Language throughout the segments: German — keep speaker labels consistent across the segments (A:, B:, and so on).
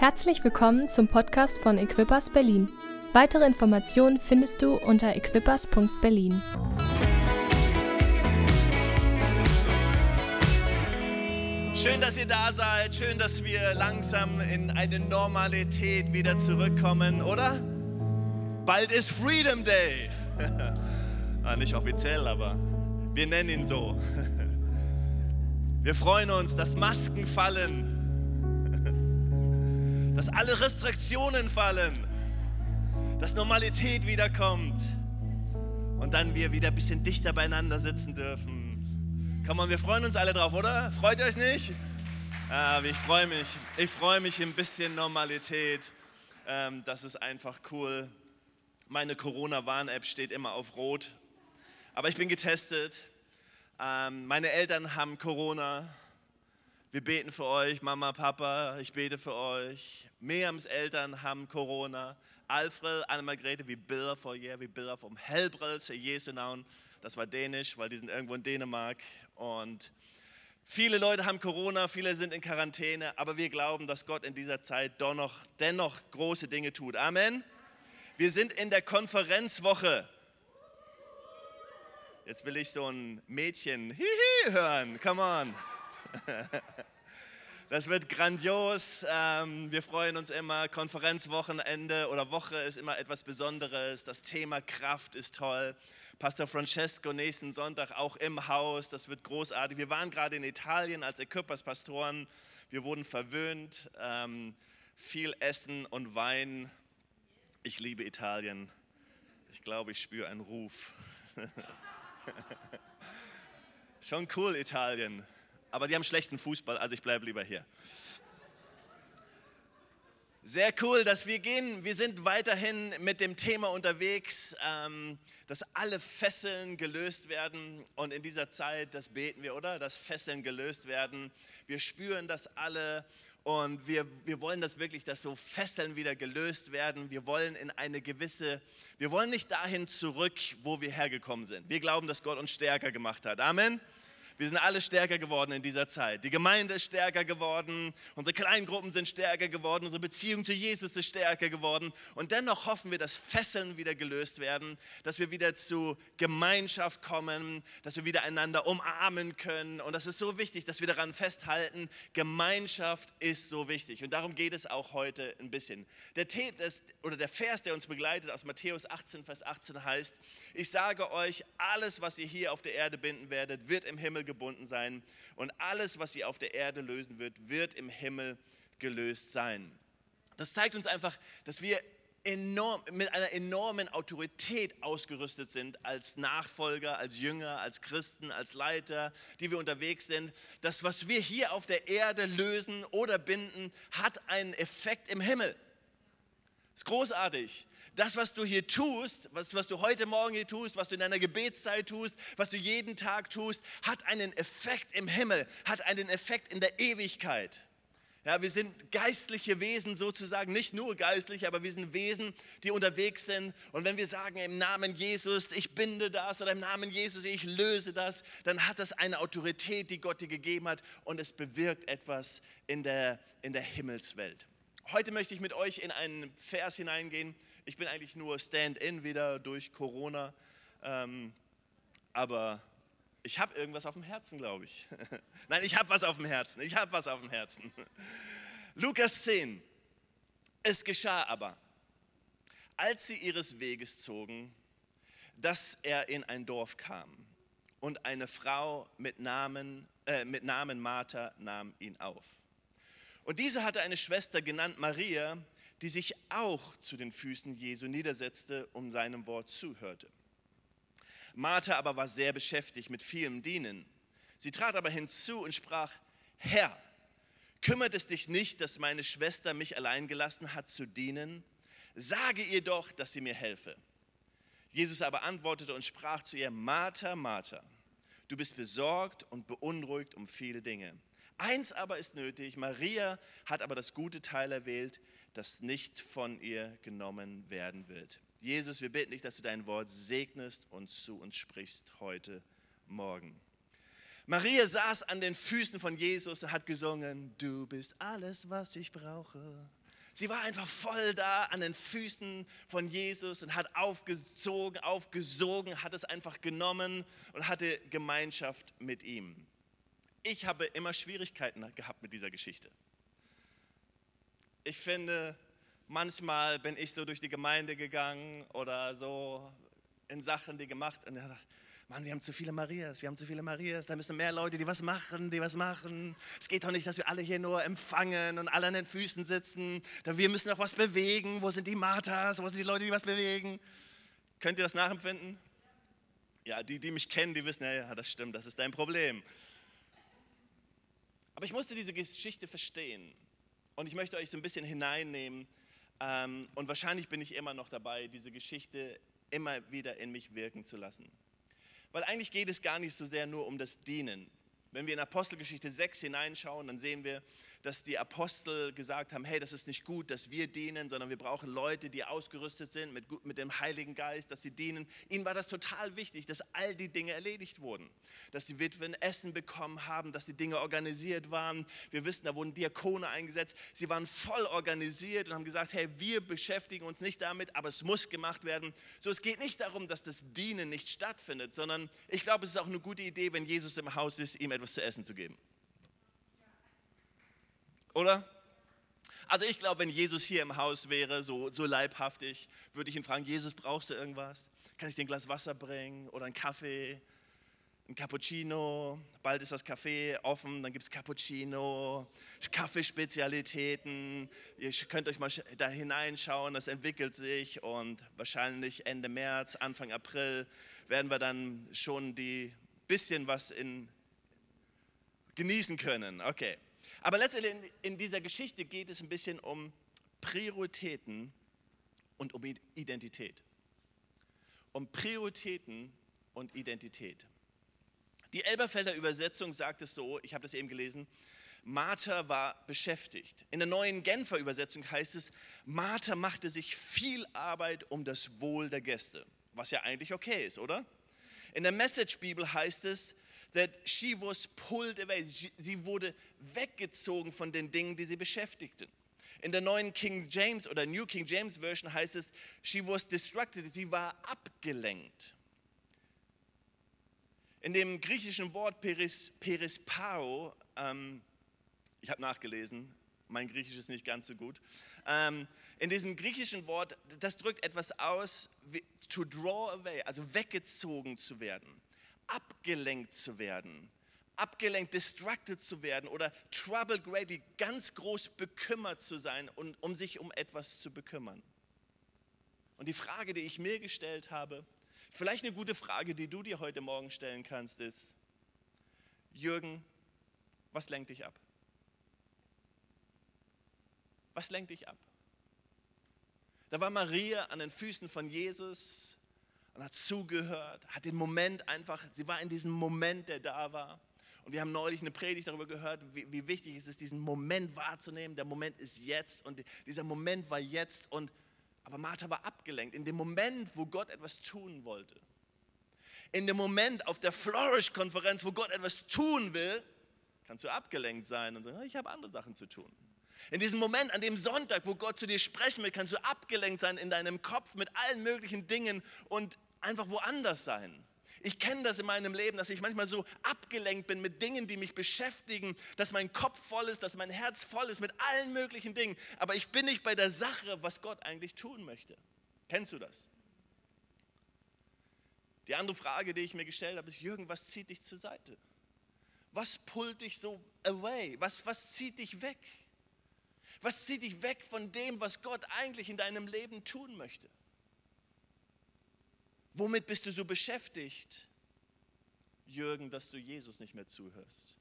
A: Herzlich willkommen zum Podcast von Equippers Berlin. Weitere Informationen findest du unter equippers.berlin.
B: Schön, dass ihr da seid. Schön, dass wir langsam in eine Normalität wieder zurückkommen, oder? Bald ist Freedom Day. ah, nicht offiziell, aber wir nennen ihn so. Wir freuen uns, dass Masken fallen, dass alle Restriktionen fallen, dass Normalität wiederkommt und dann wir wieder ein bisschen dichter beieinander sitzen dürfen. Komm on, wir freuen uns alle drauf, oder? Freut ihr euch nicht? Ah, ich freue mich. Ich freue mich ein bisschen Normalität. Ähm, das ist einfach cool. Meine Corona-Warn-App steht immer auf Rot. Aber ich bin getestet. Ähm, meine Eltern haben Corona. Wir beten für euch, Mama, Papa, ich bete für euch. Miriams Eltern haben Corona. Alfred, Anne-Margrethe, wie Bilder vor ihr, wie Bilder vom Helbrels, Jesu Namen. Das war dänisch, weil die sind irgendwo in Dänemark. Und viele Leute haben Corona, viele sind in Quarantäne, aber wir glauben, dass Gott in dieser Zeit dennoch, dennoch große Dinge tut. Amen. Wir sind in der Konferenzwoche. Jetzt will ich so ein Mädchen hihi hören. Come on. Das wird grandios. Ähm, wir freuen uns immer. Konferenzwochenende oder Woche ist immer etwas Besonderes. Das Thema Kraft ist toll. Pastor Francesco nächsten Sonntag auch im Haus. Das wird großartig. Wir waren gerade in Italien als Equippers Pastoren. Wir wurden verwöhnt. Ähm, viel Essen und Wein. Ich liebe Italien. Ich glaube, ich spüre einen Ruf. Schon cool, Italien. Aber die haben schlechten Fußball, also ich bleibe lieber hier. Sehr cool, dass wir gehen. Wir sind weiterhin mit dem Thema unterwegs, ähm, dass alle Fesseln gelöst werden. Und in dieser Zeit, das beten wir, oder? Dass Fesseln gelöst werden. Wir spüren das alle und wir, wir wollen das wirklich, dass so Fesseln wieder gelöst werden. Wir wollen in eine gewisse, wir wollen nicht dahin zurück, wo wir hergekommen sind. Wir glauben, dass Gott uns stärker gemacht hat. Amen. Wir sind alle stärker geworden in dieser Zeit. Die Gemeinde ist stärker geworden, unsere Kleingruppen sind stärker geworden, unsere Beziehung zu Jesus ist stärker geworden. Und dennoch hoffen wir, dass Fesseln wieder gelöst werden, dass wir wieder zu Gemeinschaft kommen, dass wir wieder einander umarmen können. Und das ist so wichtig, dass wir daran festhalten, Gemeinschaft ist so wichtig. Und darum geht es auch heute ein bisschen. Der, oder der Vers, der uns begleitet aus Matthäus 18, Vers 18 heißt, ich sage euch, alles, was ihr hier auf der Erde binden werdet, wird im Himmel gebunden sein und alles, was sie auf der Erde lösen wird, wird im Himmel gelöst sein. Das zeigt uns einfach, dass wir enorm, mit einer enormen Autorität ausgerüstet sind als Nachfolger, als Jünger, als Christen, als Leiter, die wir unterwegs sind. Das, was wir hier auf der Erde lösen oder binden, hat einen Effekt im Himmel. Das ist großartig das, was du hier tust, was, was du heute Morgen hier tust, was du in deiner Gebetszeit tust, was du jeden Tag tust, hat einen Effekt im Himmel, hat einen Effekt in der Ewigkeit. Ja, wir sind geistliche Wesen sozusagen, nicht nur geistlich, aber wir sind Wesen, die unterwegs sind. Und wenn wir sagen im Namen Jesus, ich binde das oder im Namen Jesus, ich löse das, dann hat das eine Autorität, die Gott dir gegeben hat und es bewirkt etwas in der, in der Himmelswelt. Heute möchte ich mit euch in einen Vers hineingehen, ich bin eigentlich nur Stand-in wieder durch Corona, ähm, aber ich habe irgendwas auf dem Herzen, glaube ich. Nein, ich habe was auf dem Herzen. Ich habe was auf dem Herzen. Lukas 10. Es geschah aber, als sie ihres Weges zogen, dass er in ein Dorf kam und eine Frau mit Namen, äh, mit Namen Martha nahm ihn auf. Und diese hatte eine Schwester genannt Maria, die sich auch zu den Füßen Jesu niedersetzte und seinem Wort zuhörte. Martha aber war sehr beschäftigt mit vielem Dienen. Sie trat aber hinzu und sprach, Herr, kümmert es dich nicht, dass meine Schwester mich allein gelassen hat zu dienen? Sage ihr doch, dass sie mir helfe. Jesus aber antwortete und sprach zu ihr, Martha, Martha, du bist besorgt und beunruhigt um viele Dinge. Eins aber ist nötig, Maria hat aber das gute Teil erwählt, das nicht von ihr genommen werden wird. Jesus, wir bitten dich, dass du dein Wort segnest und zu uns sprichst heute Morgen. Maria saß an den Füßen von Jesus und hat gesungen, du bist alles, was ich brauche. Sie war einfach voll da an den Füßen von Jesus und hat aufgezogen, aufgesogen, hat es einfach genommen und hatte Gemeinschaft mit ihm. Ich habe immer Schwierigkeiten gehabt mit dieser Geschichte. Ich finde, manchmal bin ich so durch die Gemeinde gegangen oder so in Sachen, die gemacht und dachte, Mann, wir haben zu viele Marias, wir haben zu viele Marias, da müssen mehr Leute, die was machen, die was machen. Es geht doch nicht, dass wir alle hier nur empfangen und alle an den Füßen sitzen. Wir müssen auch was bewegen. Wo sind die Marthas? Wo sind die Leute, die was bewegen? Könnt ihr das nachempfinden? Ja, die, die mich kennen, die wissen, ja, das stimmt, das ist dein Problem. Aber ich musste diese Geschichte verstehen und ich möchte euch so ein bisschen hineinnehmen ähm, und wahrscheinlich bin ich immer noch dabei, diese Geschichte immer wieder in mich wirken zu lassen. Weil eigentlich geht es gar nicht so sehr nur um das Dienen. Wenn wir in Apostelgeschichte 6 hineinschauen, dann sehen wir, dass die Apostel gesagt haben, hey, das ist nicht gut, dass wir dienen, sondern wir brauchen Leute, die ausgerüstet sind mit, mit dem Heiligen Geist, dass sie dienen. Ihnen war das total wichtig, dass all die Dinge erledigt wurden. Dass die Witwen Essen bekommen haben, dass die Dinge organisiert waren. Wir wissen, da wurden Diakone eingesetzt. Sie waren voll organisiert und haben gesagt, hey, wir beschäftigen uns nicht damit, aber es muss gemacht werden. So, es geht nicht darum, dass das Dienen nicht stattfindet, sondern ich glaube, es ist auch eine gute Idee, wenn Jesus im Haus ist, ihm etwas zu essen zu geben. Oder? Also ich glaube, wenn Jesus hier im Haus wäre, so, so leibhaftig, würde ich ihn fragen, Jesus, brauchst du irgendwas? Kann ich dir ein Glas Wasser bringen oder einen Kaffee, ein Cappuccino? Bald ist das Café offen, dann gibt es Cappuccino, Kaffeespezialitäten. Ihr könnt euch mal da hineinschauen, das entwickelt sich und wahrscheinlich Ende März, Anfang April werden wir dann schon die bisschen was in, genießen können. Okay. Aber letztendlich in dieser Geschichte geht es ein bisschen um Prioritäten und um Identität. Um Prioritäten und Identität. Die Elberfelder Übersetzung sagt es so, ich habe das eben gelesen, Martha war beschäftigt. In der neuen Genfer Übersetzung heißt es, Martha machte sich viel Arbeit um das Wohl der Gäste, was ja eigentlich okay ist, oder? In der Message Bibel heißt es, that she was pulled away. Sie wurde weggezogen von den Dingen, die sie beschäftigten. In der neuen King James oder New King James Version heißt es, she was distracted. Sie war abgelenkt. In dem griechischen Wort peris, perispao, ähm, ich habe nachgelesen, mein Griechisch ist nicht ganz so gut. Ähm, in diesem griechischen Wort, das drückt etwas aus, to draw away, also weggezogen zu werden abgelenkt zu werden, abgelenkt, distracted zu werden oder troubled greatly, ganz groß bekümmert zu sein und um sich um etwas zu bekümmern. Und die Frage, die ich mir gestellt habe, vielleicht eine gute Frage, die du dir heute Morgen stellen kannst, ist, Jürgen, was lenkt dich ab? Was lenkt dich ab? Da war Maria an den Füßen von Jesus und hat zugehört, hat den Moment einfach, sie war in diesem Moment, der da war. Und wir haben neulich eine Predigt darüber gehört, wie, wie wichtig es ist, diesen Moment wahrzunehmen. Der Moment ist jetzt und dieser Moment war jetzt. Und, aber Martha war abgelenkt. In dem Moment, wo Gott etwas tun wollte, in dem Moment auf der Flourish-Konferenz, wo Gott etwas tun will, kannst du abgelenkt sein und sagen, ich habe andere Sachen zu tun. In diesem Moment, an dem Sonntag, wo Gott zu dir sprechen will, kannst du abgelenkt sein in deinem Kopf mit allen möglichen Dingen und einfach woanders sein. Ich kenne das in meinem Leben, dass ich manchmal so abgelenkt bin mit Dingen, die mich beschäftigen, dass mein Kopf voll ist, dass mein Herz voll ist mit allen möglichen Dingen. Aber ich bin nicht bei der Sache, was Gott eigentlich tun möchte. Kennst du das? Die andere Frage, die ich mir gestellt habe, ist, Jürgen, was zieht dich zur Seite? Was pullt dich so away? Was, was zieht dich weg? Was zieht dich weg von dem, was Gott eigentlich in deinem Leben tun möchte? Womit bist du so beschäftigt, Jürgen, dass du Jesus nicht mehr zuhörst?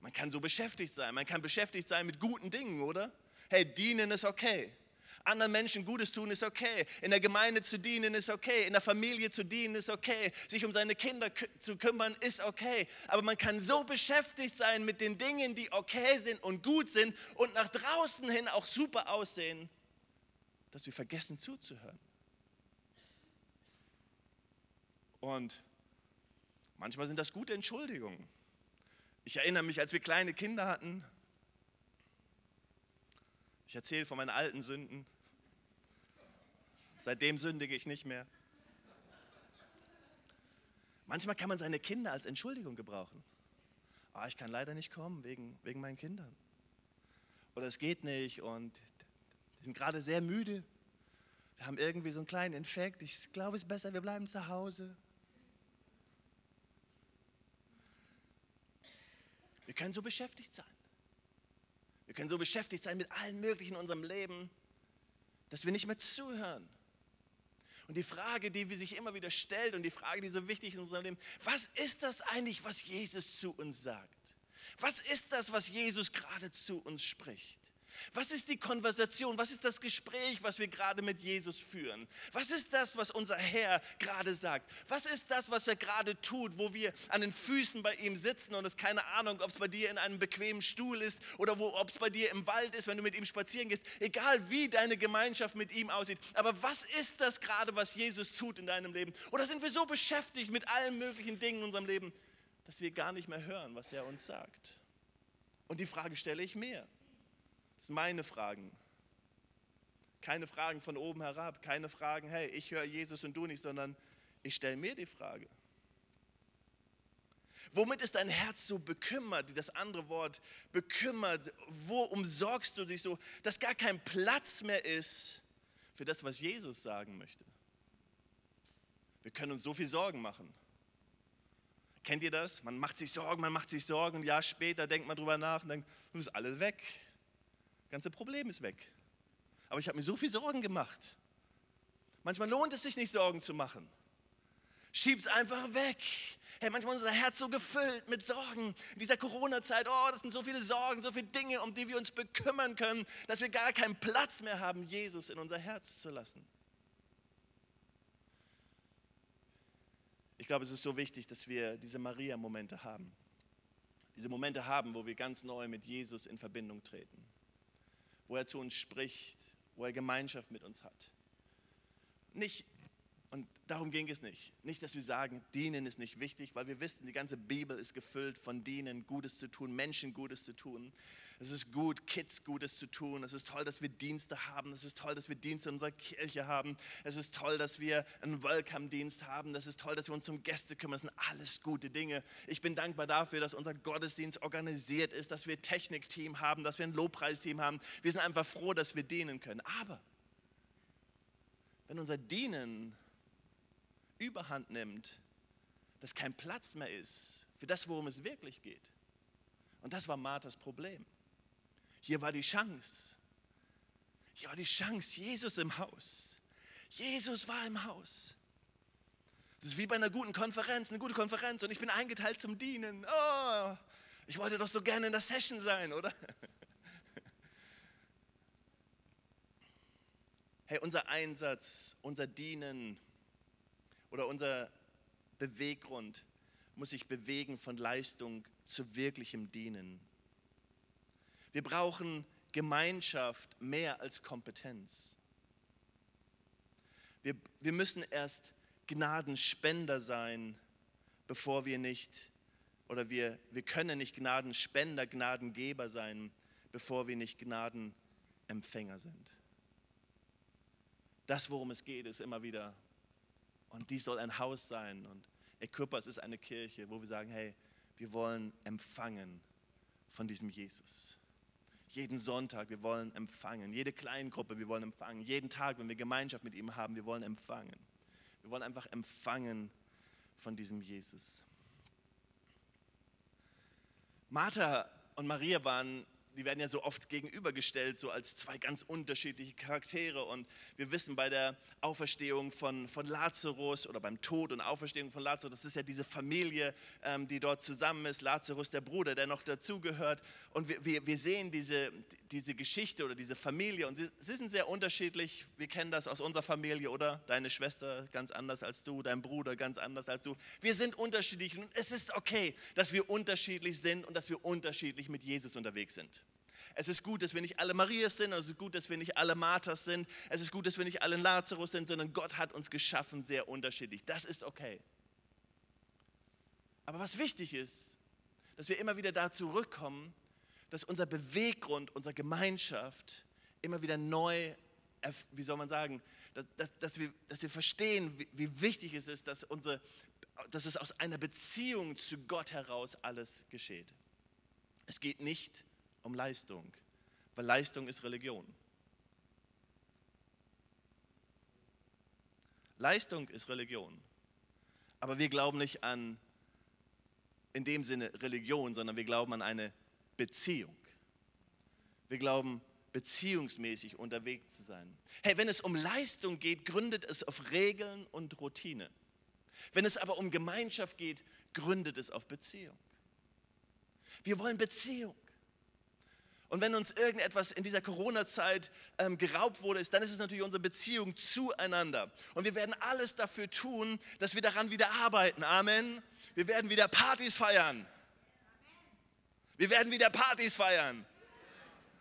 B: Man kann so beschäftigt sein, man kann beschäftigt sein mit guten Dingen, oder? Hey, dienen ist okay. Anderen Menschen Gutes tun ist okay. In der Gemeinde zu dienen ist okay. In der Familie zu dienen ist okay. Sich um seine Kinder zu kümmern ist okay. Aber man kann so beschäftigt sein mit den Dingen, die okay sind und gut sind und nach draußen hin auch super aussehen, dass wir vergessen zuzuhören. Und manchmal sind das gute Entschuldigungen. Ich erinnere mich, als wir kleine Kinder hatten, Ich erzähle von meinen alten Sünden. Seitdem sündige ich nicht mehr. Manchmal kann man seine Kinder als Entschuldigung gebrauchen. Ah, ich kann leider nicht kommen wegen, wegen meinen Kindern. Oder es geht nicht und die sind gerade sehr müde. Wir haben irgendwie so einen kleinen Infekt. Ich glaube, es ist besser, wir bleiben zu Hause. Wir können so beschäftigt sein. Wir können so beschäftigt sein mit allen möglichen in unserem Leben, dass wir nicht mehr zuhören. Und die Frage, die sich immer wieder stellt und die Frage, die so wichtig ist in unserem Leben, was ist das eigentlich, was Jesus zu uns sagt? Was ist das, was Jesus gerade zu uns spricht? Was ist die Konversation? Was ist das Gespräch, was wir gerade mit Jesus führen? Was ist das, was unser Herr gerade sagt? Was ist das, was er gerade tut, wo wir an den Füßen bei ihm sitzen und es keine Ahnung, ob es bei dir in einem bequemen Stuhl ist oder ob es bei dir im Wald ist, wenn du mit ihm spazieren gehst. Egal wie deine Gemeinschaft mit ihm aussieht. Aber was ist das gerade, was Jesus tut in deinem Leben? Oder sind wir so beschäftigt mit allen möglichen Dingen in unserem Leben, dass wir gar nicht mehr hören, was er uns sagt? Und die Frage stelle ich mir. Das sind meine Fragen. Keine Fragen von oben herab, keine Fragen, hey, ich höre Jesus und du nicht, sondern ich stelle mir die Frage. Womit ist dein Herz so bekümmert, das andere Wort bekümmert, wo umsorgst du dich so, dass gar kein Platz mehr ist für das, was Jesus sagen möchte? Wir können uns so viel Sorgen machen. Kennt ihr das? Man macht sich Sorgen, man macht sich Sorgen, ein Jahr später denkt man drüber nach und nun ist alles weg ganze Problem ist weg. Aber ich habe mir so viel Sorgen gemacht. Manchmal lohnt es sich nicht, Sorgen zu machen. Schieb's einfach weg. Hey, manchmal ist unser Herz so gefüllt mit Sorgen. In dieser Corona-Zeit, oh, das sind so viele Sorgen, so viele Dinge, um die wir uns bekümmern können, dass wir gar keinen Platz mehr haben, Jesus in unser Herz zu lassen. Ich glaube, es ist so wichtig, dass wir diese Maria-Momente haben. Diese Momente haben, wo wir ganz neu mit Jesus in Verbindung treten wo er zu uns spricht, wo er Gemeinschaft mit uns hat. Nicht, und darum ging es nicht, nicht, dass wir sagen, dienen ist nicht wichtig, weil wir wissen, die ganze Bibel ist gefüllt von dienen, Gutes zu tun, Menschen Gutes zu tun. Es ist gut, Kids Gutes zu tun. Es ist toll, dass wir Dienste haben. Es ist toll, dass wir Dienste in unserer Kirche haben. Es ist toll, dass wir einen Welcome-Dienst haben. Es ist toll, dass wir uns um Gäste kümmern. Das sind alles gute Dinge. Ich bin dankbar dafür, dass unser Gottesdienst organisiert ist, dass wir ein Technikteam haben, dass wir ein Lobpreisteam haben. Wir sind einfach froh, dass wir dienen können. Aber wenn unser Dienen überhand nimmt, dass kein Platz mehr ist für das, worum es wirklich geht. Und das war Marthas Problem. Hier war die Chance. Hier war die Chance, Jesus im Haus. Jesus war im Haus. Das ist wie bei einer guten Konferenz, eine gute Konferenz und ich bin eingeteilt zum Dienen. Oh, ich wollte doch so gerne in der Session sein, oder? Hey, unser Einsatz, unser Dienen oder unser Beweggrund muss sich bewegen von Leistung zu wirklichem Dienen. Wir brauchen Gemeinschaft mehr als Kompetenz. Wir, wir müssen erst Gnadenspender sein, bevor wir nicht, oder wir, wir können nicht Gnadenspender, Gnadengeber sein, bevor wir nicht Gnadenempfänger sind. Das, worum es geht, ist immer wieder, und dies soll ein Haus sein. Und Equippers ist eine Kirche, wo wir sagen, hey, wir wollen empfangen von diesem Jesus jeden Sonntag, wir wollen empfangen. Jede Kleingruppe, wir wollen empfangen. Jeden Tag, wenn wir Gemeinschaft mit ihm haben, wir wollen empfangen. Wir wollen einfach empfangen von diesem Jesus. Martha und Maria waren die werden ja so oft gegenübergestellt, so als zwei ganz unterschiedliche Charaktere. Und wir wissen bei der Auferstehung von, von Lazarus oder beim Tod und Auferstehung von Lazarus, das ist ja diese Familie, ähm, die dort zusammen ist. Lazarus, der Bruder, der noch dazugehört. Und wir, wir, wir sehen diese, diese Geschichte oder diese Familie. Und sie, sie sind sehr unterschiedlich. Wir kennen das aus unserer Familie, oder? Deine Schwester ganz anders als du, dein Bruder ganz anders als du. Wir sind unterschiedlich. Und es ist okay, dass wir unterschiedlich sind und dass wir unterschiedlich mit Jesus unterwegs sind. Es ist gut, dass wir nicht alle Marias sind, es ist gut, dass wir nicht alle Marthas sind, es ist gut, dass wir nicht alle Lazarus sind, sondern Gott hat uns geschaffen sehr unterschiedlich. Das ist okay. Aber was wichtig ist, dass wir immer wieder da zurückkommen, dass unser Beweggrund, unsere Gemeinschaft immer wieder neu, wie soll man sagen, dass, dass, dass, wir, dass wir verstehen, wie, wie wichtig es ist, dass, unsere, dass es aus einer Beziehung zu Gott heraus alles geschieht. Es geht nicht um Leistung, weil Leistung ist Religion. Leistung ist Religion. Aber wir glauben nicht an in dem Sinne Religion, sondern wir glauben an eine Beziehung. Wir glauben beziehungsmäßig unterwegs zu sein. Hey, wenn es um Leistung geht, gründet es auf Regeln und Routine. Wenn es aber um Gemeinschaft geht, gründet es auf Beziehung. Wir wollen Beziehung. Und wenn uns irgendetwas in dieser Corona-Zeit ähm, geraubt wurde, ist, dann ist es natürlich unsere Beziehung zueinander. Und wir werden alles dafür tun, dass wir daran wieder arbeiten. Amen. Wir werden wieder Partys feiern. Wir werden wieder Partys feiern.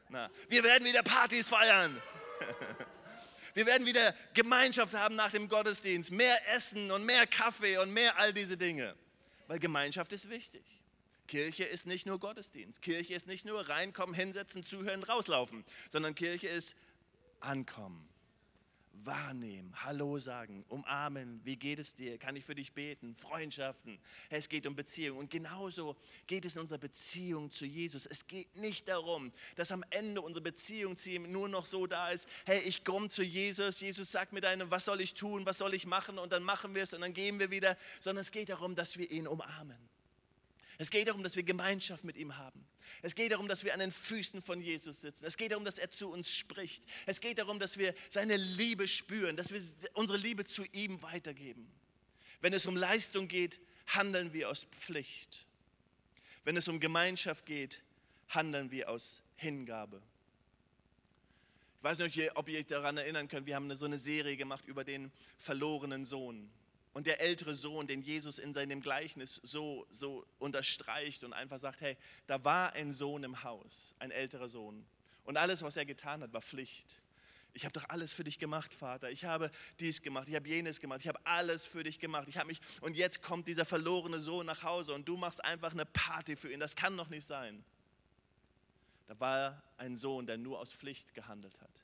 B: Na, wir werden wieder Partys feiern. Wir werden wieder Gemeinschaft haben nach dem Gottesdienst, mehr Essen und mehr Kaffee und mehr all diese Dinge. Weil Gemeinschaft ist wichtig. Kirche ist nicht nur Gottesdienst. Kirche ist nicht nur reinkommen, hinsetzen, zuhören, rauslaufen, sondern Kirche ist ankommen wahrnehmen, Hallo sagen, umarmen, wie geht es dir, kann ich für dich beten, Freundschaften. Es geht um Beziehung. Und genauso geht es in unserer Beziehung zu Jesus. Es geht nicht darum, dass am Ende unsere Beziehung zu ihm nur noch so da ist, hey, ich komme zu Jesus, Jesus sagt mir deinem, was soll ich tun, was soll ich machen? Und dann machen wir es und dann gehen wir wieder, sondern es geht darum, dass wir ihn umarmen. Es geht darum, dass wir Gemeinschaft mit ihm haben. Es geht darum, dass wir an den Füßen von Jesus sitzen. Es geht darum, dass er zu uns spricht. Es geht darum, dass wir seine Liebe spüren, dass wir unsere Liebe zu ihm weitergeben. Wenn es um Leistung geht, handeln wir aus Pflicht. Wenn es um Gemeinschaft geht, handeln wir aus Hingabe. Ich weiß nicht, ob ihr euch daran erinnern könnt, wir haben so eine Serie gemacht über den verlorenen Sohn. Und der ältere Sohn, den Jesus in seinem Gleichnis so, so unterstreicht und einfach sagt, hey, da war ein Sohn im Haus, ein älterer Sohn. Und alles, was er getan hat, war Pflicht. Ich habe doch alles für dich gemacht, Vater. Ich habe dies gemacht, ich habe jenes gemacht, ich habe alles für dich gemacht. Ich habe mich und jetzt kommt dieser verlorene Sohn nach Hause und du machst einfach eine Party für ihn. Das kann doch nicht sein. Da war ein Sohn, der nur aus Pflicht gehandelt hat.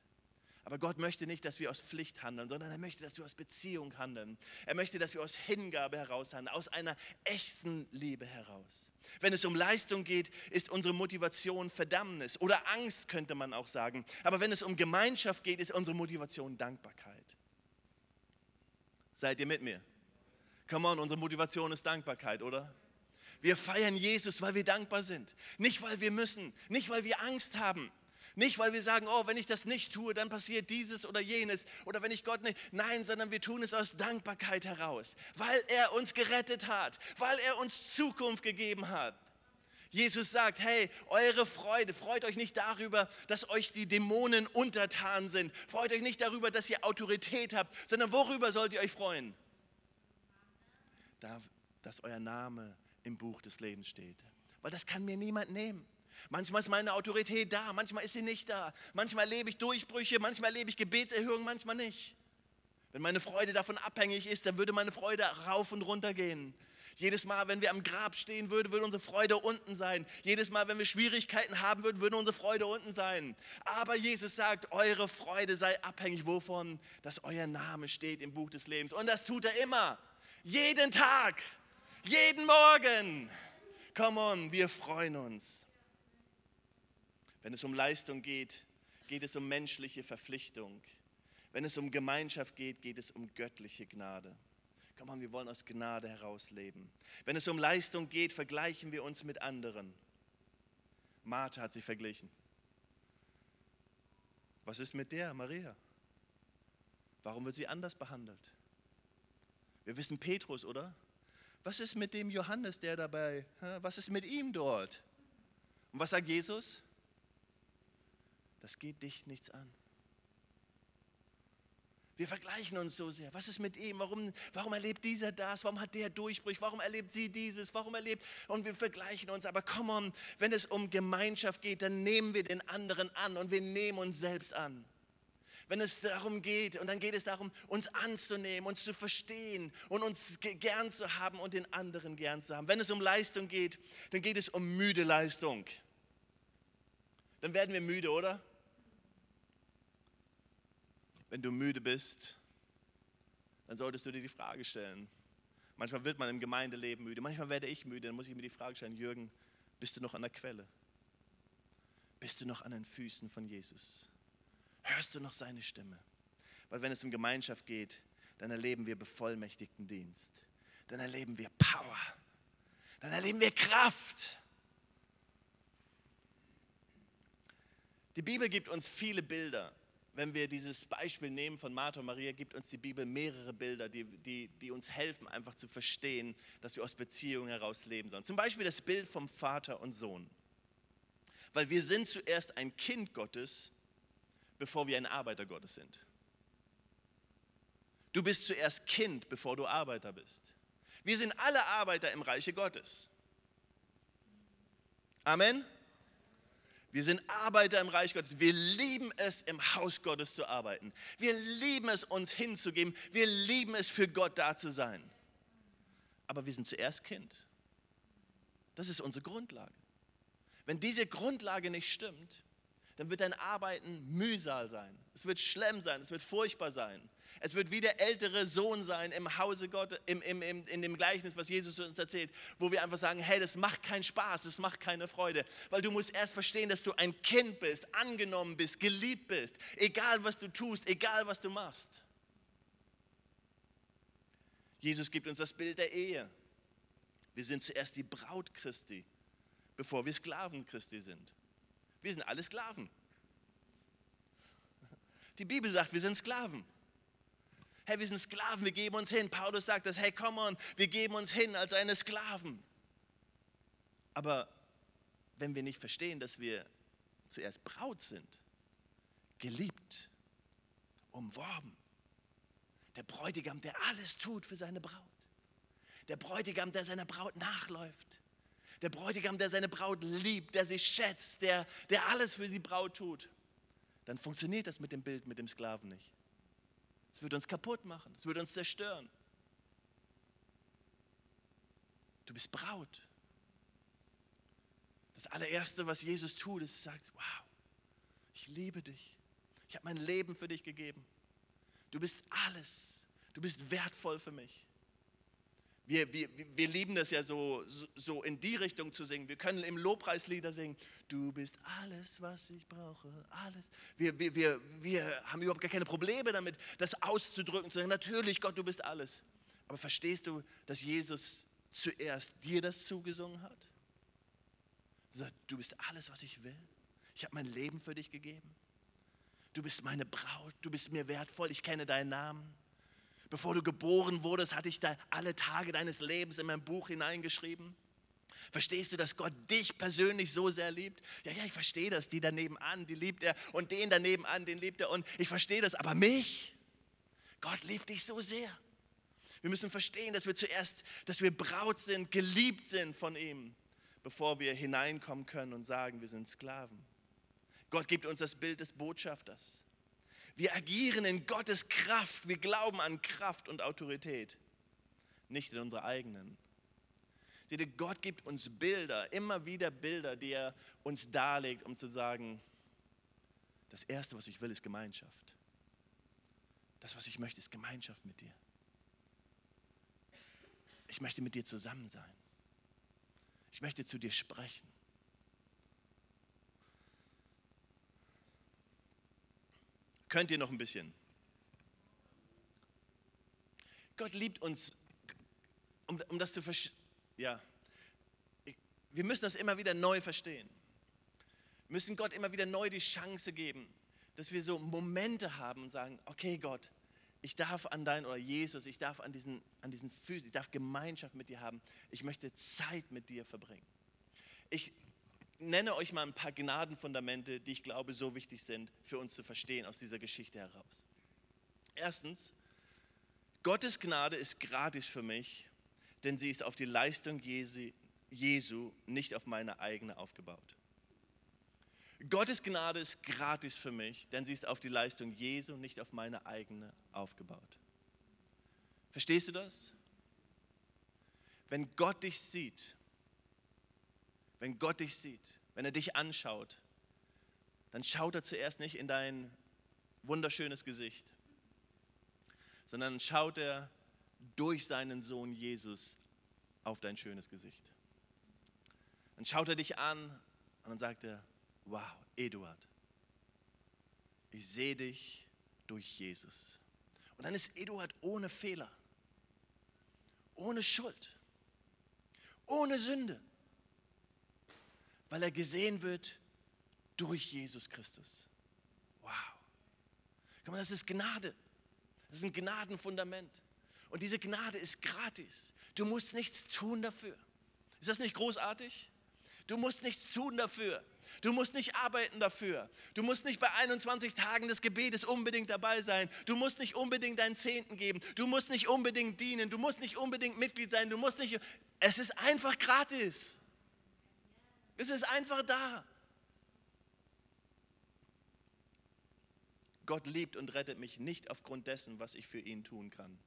B: Aber Gott möchte nicht, dass wir aus Pflicht handeln, sondern er möchte, dass wir aus Beziehung handeln. Er möchte, dass wir aus Hingabe heraus handeln, aus einer echten Liebe heraus. Wenn es um Leistung geht, ist unsere Motivation Verdammnis oder Angst, könnte man auch sagen. Aber wenn es um Gemeinschaft geht, ist unsere Motivation Dankbarkeit. Seid ihr mit mir? Come on, unsere Motivation ist Dankbarkeit, oder? Wir feiern Jesus, weil wir dankbar sind. Nicht, weil wir müssen, nicht, weil wir Angst haben, nicht, weil wir sagen, oh, wenn ich das nicht tue, dann passiert dieses oder jenes. Oder wenn ich Gott nicht. Nein, sondern wir tun es aus Dankbarkeit heraus. Weil er uns gerettet hat. Weil er uns Zukunft gegeben hat. Jesus sagt, hey, eure Freude, freut euch nicht darüber, dass euch die Dämonen untertan sind. Freut euch nicht darüber, dass ihr Autorität habt, sondern worüber sollt ihr euch freuen? Da, dass euer Name im Buch des Lebens steht. Weil das kann mir niemand nehmen. Manchmal ist meine Autorität da, manchmal ist sie nicht da. Manchmal erlebe ich Durchbrüche, manchmal erlebe ich Gebetserhöhungen, manchmal nicht. Wenn meine Freude davon abhängig ist, dann würde meine Freude rauf und runter gehen. Jedes Mal, wenn wir am Grab stehen würden, würde unsere Freude unten sein. Jedes Mal, wenn wir Schwierigkeiten haben würden, würde unsere Freude unten sein. Aber Jesus sagt, eure Freude sei abhängig wovon, dass euer Name steht im Buch des Lebens. Und das tut er immer. Jeden Tag. Jeden Morgen. Come on, wir freuen uns. Wenn es um Leistung geht, geht es um menschliche Verpflichtung. Wenn es um Gemeinschaft geht, geht es um göttliche Gnade. Komm on, wir wollen aus Gnade heraus leben. Wenn es um Leistung geht, vergleichen wir uns mit anderen. Martha hat sich verglichen. Was ist mit der, Maria? Warum wird sie anders behandelt? Wir wissen Petrus, oder? Was ist mit dem Johannes, der dabei? Was ist mit ihm dort? Und was sagt Jesus? Das geht dich nichts an. Wir vergleichen uns so sehr. Was ist mit ihm? Warum, warum erlebt dieser das? Warum hat der Durchbruch? Warum erlebt sie dieses? Warum erlebt? Und wir vergleichen uns. Aber komm on, wenn es um Gemeinschaft geht, dann nehmen wir den anderen an und wir nehmen uns selbst an. Wenn es darum geht, und dann geht es darum, uns anzunehmen, uns zu verstehen und uns gern zu haben und den anderen gern zu haben. Wenn es um Leistung geht, dann geht es um müde Leistung. Dann werden wir müde, oder? Wenn du müde bist, dann solltest du dir die Frage stellen. Manchmal wird man im Gemeindeleben müde, manchmal werde ich müde, dann muss ich mir die Frage stellen, Jürgen, bist du noch an der Quelle? Bist du noch an den Füßen von Jesus? Hörst du noch seine Stimme? Weil wenn es um Gemeinschaft geht, dann erleben wir bevollmächtigten Dienst. Dann erleben wir Power. Dann erleben wir Kraft. Die Bibel gibt uns viele Bilder. Wenn wir dieses Beispiel nehmen von Martha und Maria, gibt uns die Bibel mehrere Bilder, die, die, die uns helfen, einfach zu verstehen, dass wir aus Beziehungen heraus leben sollen. Zum Beispiel das Bild vom Vater und Sohn. Weil wir sind zuerst ein Kind Gottes, bevor wir ein Arbeiter Gottes sind. Du bist zuerst Kind, bevor du Arbeiter bist. Wir sind alle Arbeiter im Reiche Gottes. Amen. Wir sind Arbeiter im Reich Gottes. Wir lieben es, im Haus Gottes zu arbeiten. Wir lieben es, uns hinzugeben. Wir lieben es, für Gott da zu sein. Aber wir sind zuerst Kind. Das ist unsere Grundlage. Wenn diese Grundlage nicht stimmt, dann wird dein Arbeiten Mühsal sein. Es wird schlimm sein, es wird furchtbar sein. Es wird wie der ältere Sohn sein im Hause Gottes, im, im, im, in dem Gleichnis, was Jesus uns erzählt, wo wir einfach sagen, hey, das macht keinen Spaß, das macht keine Freude, weil du musst erst verstehen, dass du ein Kind bist, angenommen bist, geliebt bist, egal was du tust, egal was du machst. Jesus gibt uns das Bild der Ehe. Wir sind zuerst die Braut Christi, bevor wir Sklaven Christi sind. Wir sind alle Sklaven. Die Bibel sagt, wir sind Sklaven hey, wir sind Sklaven, wir geben uns hin. Paulus sagt das, hey, come on, wir geben uns hin als eine Sklaven. Aber wenn wir nicht verstehen, dass wir zuerst Braut sind, geliebt, umworben, der Bräutigam, der alles tut für seine Braut, der Bräutigam, der seiner Braut nachläuft, der Bräutigam, der seine Braut liebt, der sie schätzt, der, der alles für sie Braut tut, dann funktioniert das mit dem Bild mit dem Sklaven nicht. Es würde uns kaputt machen. Es würde uns zerstören. Du bist Braut. Das allererste, was Jesus tut, ist, sagt, wow, ich liebe dich. Ich habe mein Leben für dich gegeben. Du bist alles. Du bist wertvoll für mich. Wir, wir, wir lieben das ja so, so in die Richtung zu singen. Wir können im Lobpreislieder singen, du bist alles, was ich brauche, alles. Wir, wir, wir, wir haben überhaupt gar keine Probleme damit, das auszudrücken, zu sagen, natürlich Gott, du bist alles. Aber verstehst du, dass Jesus zuerst dir das zugesungen hat? Sagt, du bist alles, was ich will. Ich habe mein Leben für dich gegeben. Du bist meine Braut, du bist mir wertvoll, ich kenne deinen Namen. Bevor du geboren wurdest, hatte ich da alle Tage deines Lebens in mein Buch hineingeschrieben. Verstehst du, dass Gott dich persönlich so sehr liebt? Ja, ja, ich verstehe das. Die daneben an, die liebt er. Und den daneben an, den liebt er. Und ich verstehe das. Aber mich? Gott liebt dich so sehr. Wir müssen verstehen, dass wir zuerst, dass wir Braut sind, geliebt sind von ihm, bevor wir hineinkommen können und sagen, wir sind Sklaven. Gott gibt uns das Bild des Botschafters. Wir agieren in Gottes Kraft. Wir glauben an Kraft und Autorität, nicht in unsere eigenen. Seht ihr, Gott gibt uns Bilder, immer wieder Bilder, die er uns darlegt, um zu sagen, das Erste, was ich will, ist Gemeinschaft. Das, was ich möchte, ist Gemeinschaft mit dir. Ich möchte mit dir zusammen sein. Ich möchte zu dir sprechen. Könnt ihr noch ein bisschen? Gott liebt uns, um, um das zu verstehen. Ja, wir müssen das immer wieder neu verstehen. Wir müssen Gott immer wieder neu die Chance geben, dass wir so Momente haben und sagen, okay Gott, ich darf an dein, oder Jesus, ich darf an diesen, an diesen Füßen, ich darf Gemeinschaft mit dir haben. Ich möchte Zeit mit dir verbringen. Ich, nenne euch mal ein paar Gnadenfundamente, die ich glaube so wichtig sind für uns zu verstehen aus dieser Geschichte heraus. Erstens, Gottes Gnade ist gratis für mich, denn sie ist auf die Leistung Jesu, nicht auf meine eigene aufgebaut. Gottes Gnade ist gratis für mich, denn sie ist auf die Leistung Jesu, nicht auf meine eigene aufgebaut. Verstehst du das? Wenn Gott dich sieht, wenn Gott dich sieht, wenn er dich anschaut, dann schaut er zuerst nicht in dein wunderschönes Gesicht, sondern schaut er durch seinen Sohn Jesus auf dein schönes Gesicht. Dann schaut er dich an und dann sagt er, wow, Eduard, ich sehe dich durch Jesus. Und dann ist Eduard ohne Fehler, ohne Schuld, ohne Sünde, weil er gesehen wird durch Jesus Christus. Wow. Guck mal, das ist Gnade. Das ist ein Gnadenfundament. Und diese Gnade ist gratis. Du musst nichts tun dafür. Ist das nicht großartig? Du musst nichts tun dafür. Du musst nicht arbeiten dafür. Du musst nicht bei 21 Tagen des Gebetes unbedingt dabei sein. Du musst nicht unbedingt deinen Zehnten geben. Du musst nicht unbedingt dienen. Du musst nicht unbedingt Mitglied sein. Du musst nicht. Es ist einfach gratis. Es ist einfach da. Gott liebt und rettet mich nicht aufgrund dessen, was ich für ihn tun kann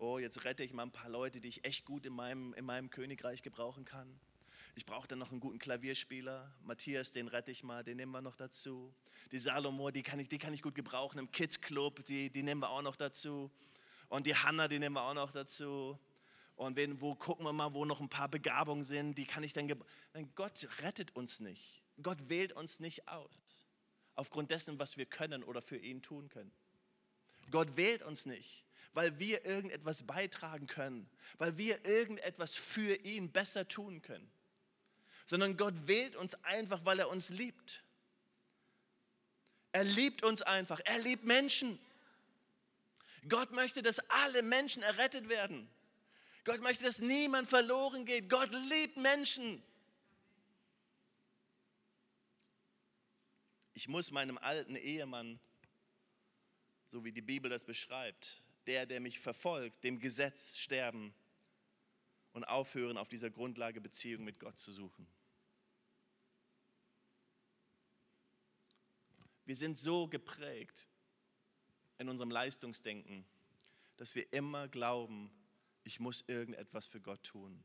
B: oh, jetzt rette ich mal ein paar Leute, die ich echt gut in meinem, in meinem Königreich gebrauchen kann. Ich brauche dann noch einen guten Klavierspieler. Matthias, den rette ich mal, den nehmen wir noch dazu. Die Salomo, die kann ich, die kann ich gut gebrauchen im Kids Club, die, die nehmen wir auch noch dazu. Und die Hanna, die nehmen wir auch noch dazu. Und wenn, wo gucken wir mal, wo noch ein paar Begabungen sind, die kann ich dann gebrauchen. Gott rettet uns nicht. Gott wählt uns nicht aus. Aufgrund dessen, was wir können oder für ihn tun können. Gott wählt uns nicht weil wir irgendetwas beitragen können, weil wir irgendetwas für ihn besser tun können, sondern Gott wählt uns einfach, weil er uns liebt. Er liebt uns einfach, er liebt Menschen. Gott möchte, dass alle Menschen errettet werden. Gott möchte, dass niemand verloren geht. Gott liebt Menschen. Ich muss meinem alten Ehemann, so wie die Bibel das beschreibt, der, der mich verfolgt, dem Gesetz sterben und aufhören, auf dieser Grundlage Beziehung mit Gott zu suchen. Wir sind so geprägt in unserem Leistungsdenken, dass wir immer glauben, ich muss irgendetwas für Gott tun.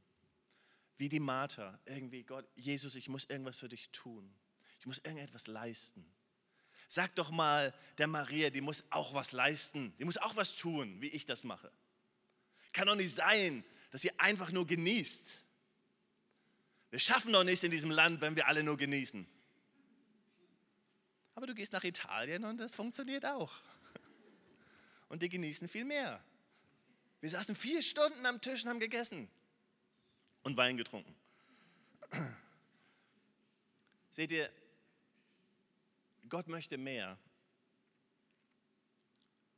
B: Wie die Martha, irgendwie Gott, Jesus, ich muss irgendwas für dich tun. Ich muss irgendetwas leisten. Sag doch mal der Maria, die muss auch was leisten, die muss auch was tun, wie ich das mache. Kann doch nicht sein, dass ihr einfach nur genießt. Wir schaffen doch nichts in diesem Land, wenn wir alle nur genießen. Aber du gehst nach Italien und das funktioniert auch. Und die genießen viel mehr. Wir saßen vier Stunden am Tisch und haben gegessen und Wein getrunken. Seht ihr, Gott möchte mehr,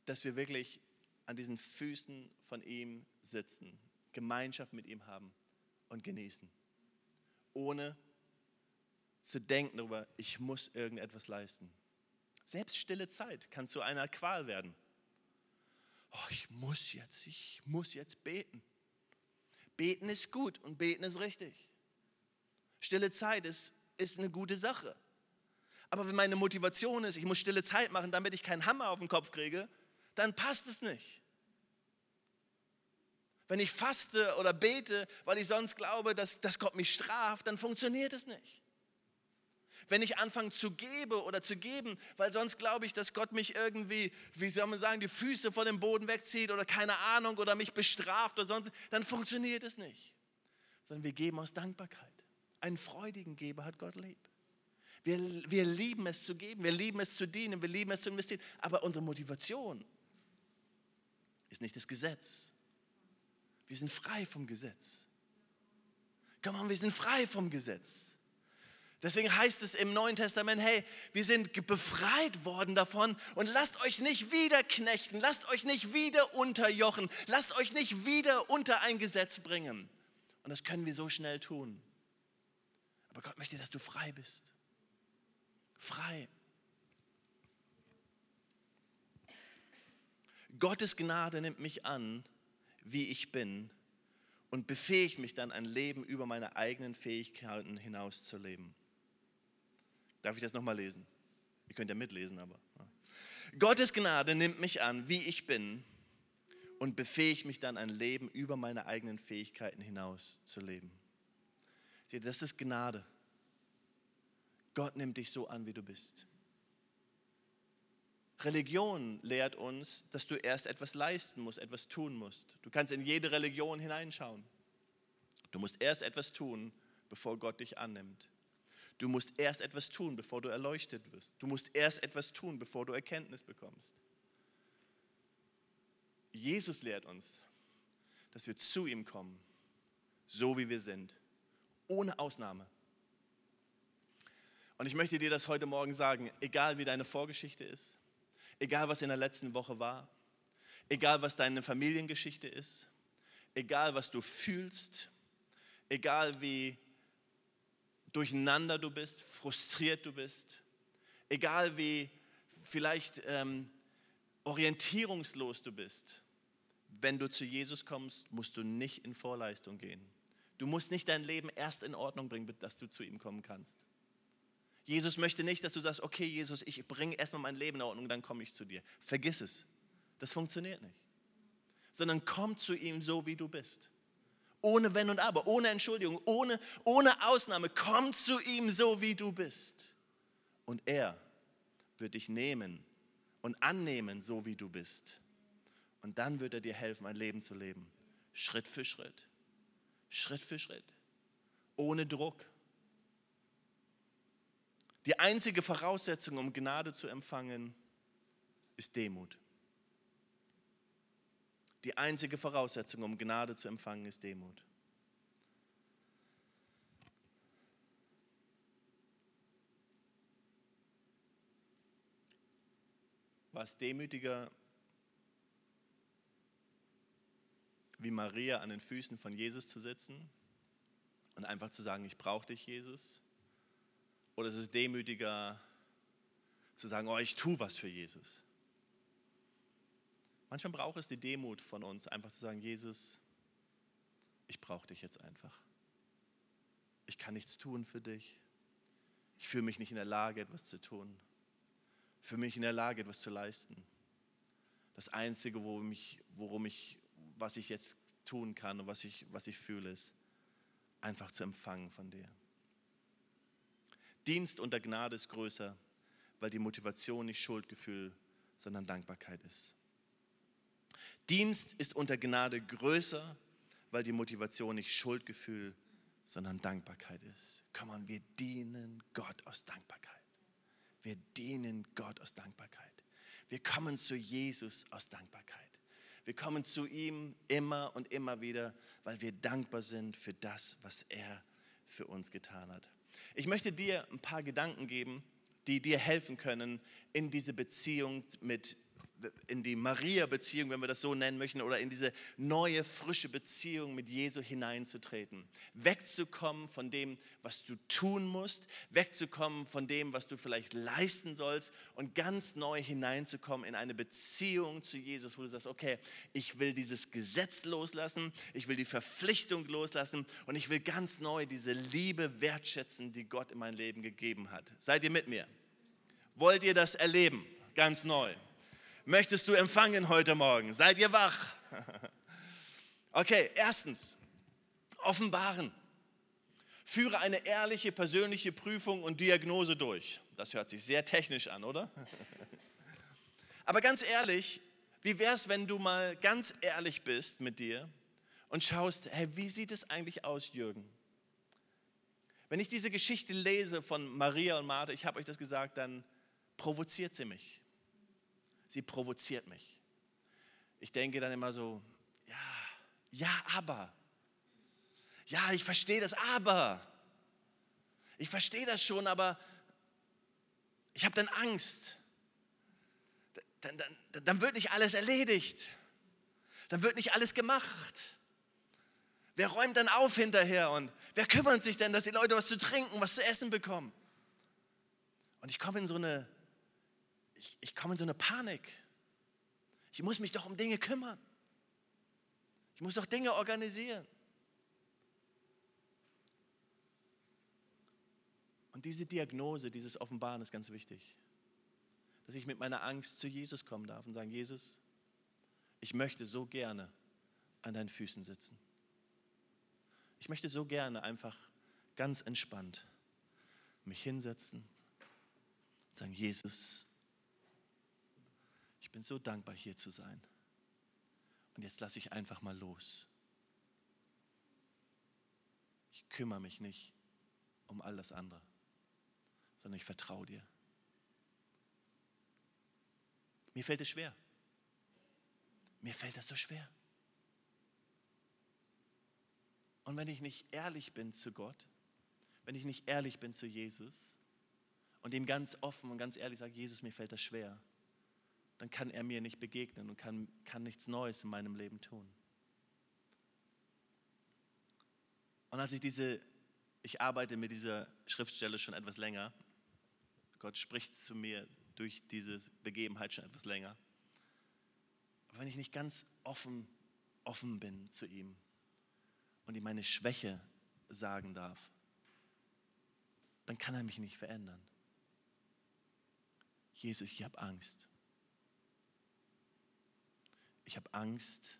B: dass wir wirklich an diesen Füßen von ihm sitzen, Gemeinschaft mit ihm haben und genießen, ohne zu denken darüber, ich muss irgendetwas leisten. Selbst stille Zeit kann zu einer Qual werden. Oh, ich muss jetzt, ich muss jetzt beten. Beten ist gut und beten ist richtig. Stille Zeit ist, ist eine gute Sache. Aber wenn meine Motivation ist, ich muss stille Zeit machen, damit ich keinen Hammer auf den Kopf kriege, dann passt es nicht. Wenn ich faste oder bete, weil ich sonst glaube, dass, dass Gott mich straft, dann funktioniert es nicht. Wenn ich anfange zu geben oder zu geben, weil sonst glaube ich, dass Gott mich irgendwie, wie soll man sagen, die Füße von dem Boden wegzieht oder keine Ahnung oder mich bestraft oder sonst, dann funktioniert es nicht. Sondern wir geben aus Dankbarkeit. Einen freudigen Geber hat Gott lieb. Wir, wir lieben es zu geben, wir lieben es zu dienen, wir lieben es zu investieren. Aber unsere Motivation ist nicht das Gesetz. Wir sind frei vom Gesetz. Komm on, wir sind frei vom Gesetz. Deswegen heißt es im Neuen Testament, hey, wir sind befreit worden davon und lasst euch nicht wieder knechten, lasst euch nicht wieder unterjochen, lasst euch nicht wieder unter ein Gesetz bringen. Und das können wir so schnell tun. Aber Gott möchte, dass du frei bist frei. Gottes Gnade nimmt mich an, wie ich bin und befähigt mich dann, ein Leben über meine eigenen Fähigkeiten hinaus zu leben. Darf ich das nochmal lesen? Ihr könnt ja mitlesen, aber. Gottes Gnade nimmt mich an, wie ich bin und befähigt mich dann, ein Leben über meine eigenen Fähigkeiten hinaus zu leben. Seht, das ist Gnade. Gott nimmt dich so an, wie du bist. Religion lehrt uns, dass du erst etwas leisten musst, etwas tun musst. Du kannst in jede Religion hineinschauen. Du musst erst etwas tun, bevor Gott dich annimmt. Du musst erst etwas tun, bevor du erleuchtet wirst. Du musst erst etwas tun, bevor du Erkenntnis bekommst. Jesus lehrt uns, dass wir zu ihm kommen, so wie wir sind, ohne Ausnahme. Und ich möchte dir das heute Morgen sagen, egal wie deine Vorgeschichte ist, egal was in der letzten Woche war, egal was deine Familiengeschichte ist, egal was du fühlst, egal wie durcheinander du bist, frustriert du bist, egal wie vielleicht ähm, orientierungslos du bist, wenn du zu Jesus kommst, musst du nicht in Vorleistung gehen. Du musst nicht dein Leben erst in Ordnung bringen, dass du zu ihm kommen kannst. Jesus möchte nicht, dass du sagst, okay Jesus, ich bringe erstmal mein Leben in Ordnung, dann komme ich zu dir. Vergiss es. Das funktioniert nicht. Sondern komm zu ihm so, wie du bist. Ohne Wenn und Aber, ohne Entschuldigung, ohne, ohne Ausnahme. Komm zu ihm so, wie du bist. Und er wird dich nehmen und annehmen, so wie du bist. Und dann wird er dir helfen, ein Leben zu leben. Schritt für Schritt. Schritt für Schritt. Ohne Druck. Die einzige Voraussetzung, um Gnade zu empfangen, ist Demut. Die einzige Voraussetzung, um Gnade zu empfangen, ist Demut. War es demütiger, wie Maria an den Füßen von Jesus zu sitzen und einfach zu sagen, ich brauche dich, Jesus? Oder ist es demütiger zu sagen, oh, ich tue was für Jesus? Manchmal braucht es die Demut von uns, einfach zu sagen, Jesus, ich brauche dich jetzt einfach. Ich kann nichts tun für dich. Ich fühle mich nicht in der Lage, etwas zu tun. Fühle mich in der Lage, etwas zu leisten. Das Einzige, worum ich, worum ich was ich jetzt tun kann und was ich, was ich fühle, ist einfach zu empfangen von dir. Dienst unter Gnade ist größer, weil die Motivation nicht Schuldgefühl, sondern Dankbarkeit ist. Dienst ist unter Gnade größer, weil die Motivation nicht Schuldgefühl, sondern Dankbarkeit ist. Komm on, wir dienen Gott aus Dankbarkeit. Wir dienen Gott aus Dankbarkeit. Wir kommen zu Jesus aus Dankbarkeit. Wir kommen zu ihm immer und immer wieder, weil wir dankbar sind für das, was er für uns getan hat. Ich möchte dir ein paar Gedanken geben, die dir helfen können, in diese Beziehung mit in die Maria-Beziehung, wenn wir das so nennen möchten, oder in diese neue, frische Beziehung mit Jesu hineinzutreten. Wegzukommen von dem, was du tun musst, wegzukommen von dem, was du vielleicht leisten sollst und ganz neu hineinzukommen in eine Beziehung zu Jesus, wo du sagst, okay, ich will dieses Gesetz loslassen, ich will die Verpflichtung loslassen und ich will ganz neu diese Liebe wertschätzen, die Gott in mein Leben gegeben hat. Seid ihr mit mir? Wollt ihr das erleben? Ganz neu möchtest du empfangen heute Morgen? Seid ihr wach? Okay, erstens, offenbaren. Führe eine ehrliche persönliche Prüfung und Diagnose durch. Das hört sich sehr technisch an, oder? Aber ganz ehrlich, wie wäre es, wenn du mal ganz ehrlich bist mit dir und schaust, hey, wie sieht es eigentlich aus, Jürgen? Wenn ich diese Geschichte lese von Maria und Martha, ich habe euch das gesagt, dann provoziert sie mich sie provoziert mich. Ich denke dann immer so, ja, ja, aber. Ja, ich verstehe das, aber. Ich verstehe das schon, aber ich habe dann Angst. Dann, dann, dann wird nicht alles erledigt. Dann wird nicht alles gemacht. Wer räumt dann auf hinterher und wer kümmert sich denn, dass die Leute was zu trinken, was zu essen bekommen? Und ich komme in so eine ich, ich komme in so eine Panik. Ich muss mich doch um Dinge kümmern. Ich muss doch Dinge organisieren. Und diese Diagnose, dieses Offenbaren ist ganz wichtig. Dass ich mit meiner Angst zu Jesus kommen darf und sagen, Jesus, ich möchte so gerne an deinen Füßen sitzen. Ich möchte so gerne einfach ganz entspannt mich hinsetzen und sagen, Jesus, bin so dankbar, hier zu sein. Und jetzt lasse ich einfach mal los. Ich kümmere mich nicht um all das andere, sondern ich vertraue dir. Mir fällt es schwer. Mir fällt das so schwer. Und wenn ich nicht ehrlich bin zu Gott, wenn ich nicht ehrlich bin zu Jesus und ihm ganz offen und ganz ehrlich sage, Jesus, mir fällt das schwer, dann kann er mir nicht begegnen und kann, kann nichts Neues in meinem Leben tun. Und als ich diese, ich arbeite mit dieser Schriftstelle schon etwas länger, Gott spricht zu mir durch diese Begebenheit schon etwas länger. Aber wenn ich nicht ganz offen, offen bin zu ihm und ihm meine Schwäche sagen darf, dann kann er mich nicht verändern. Jesus, ich habe Angst. Ich habe Angst,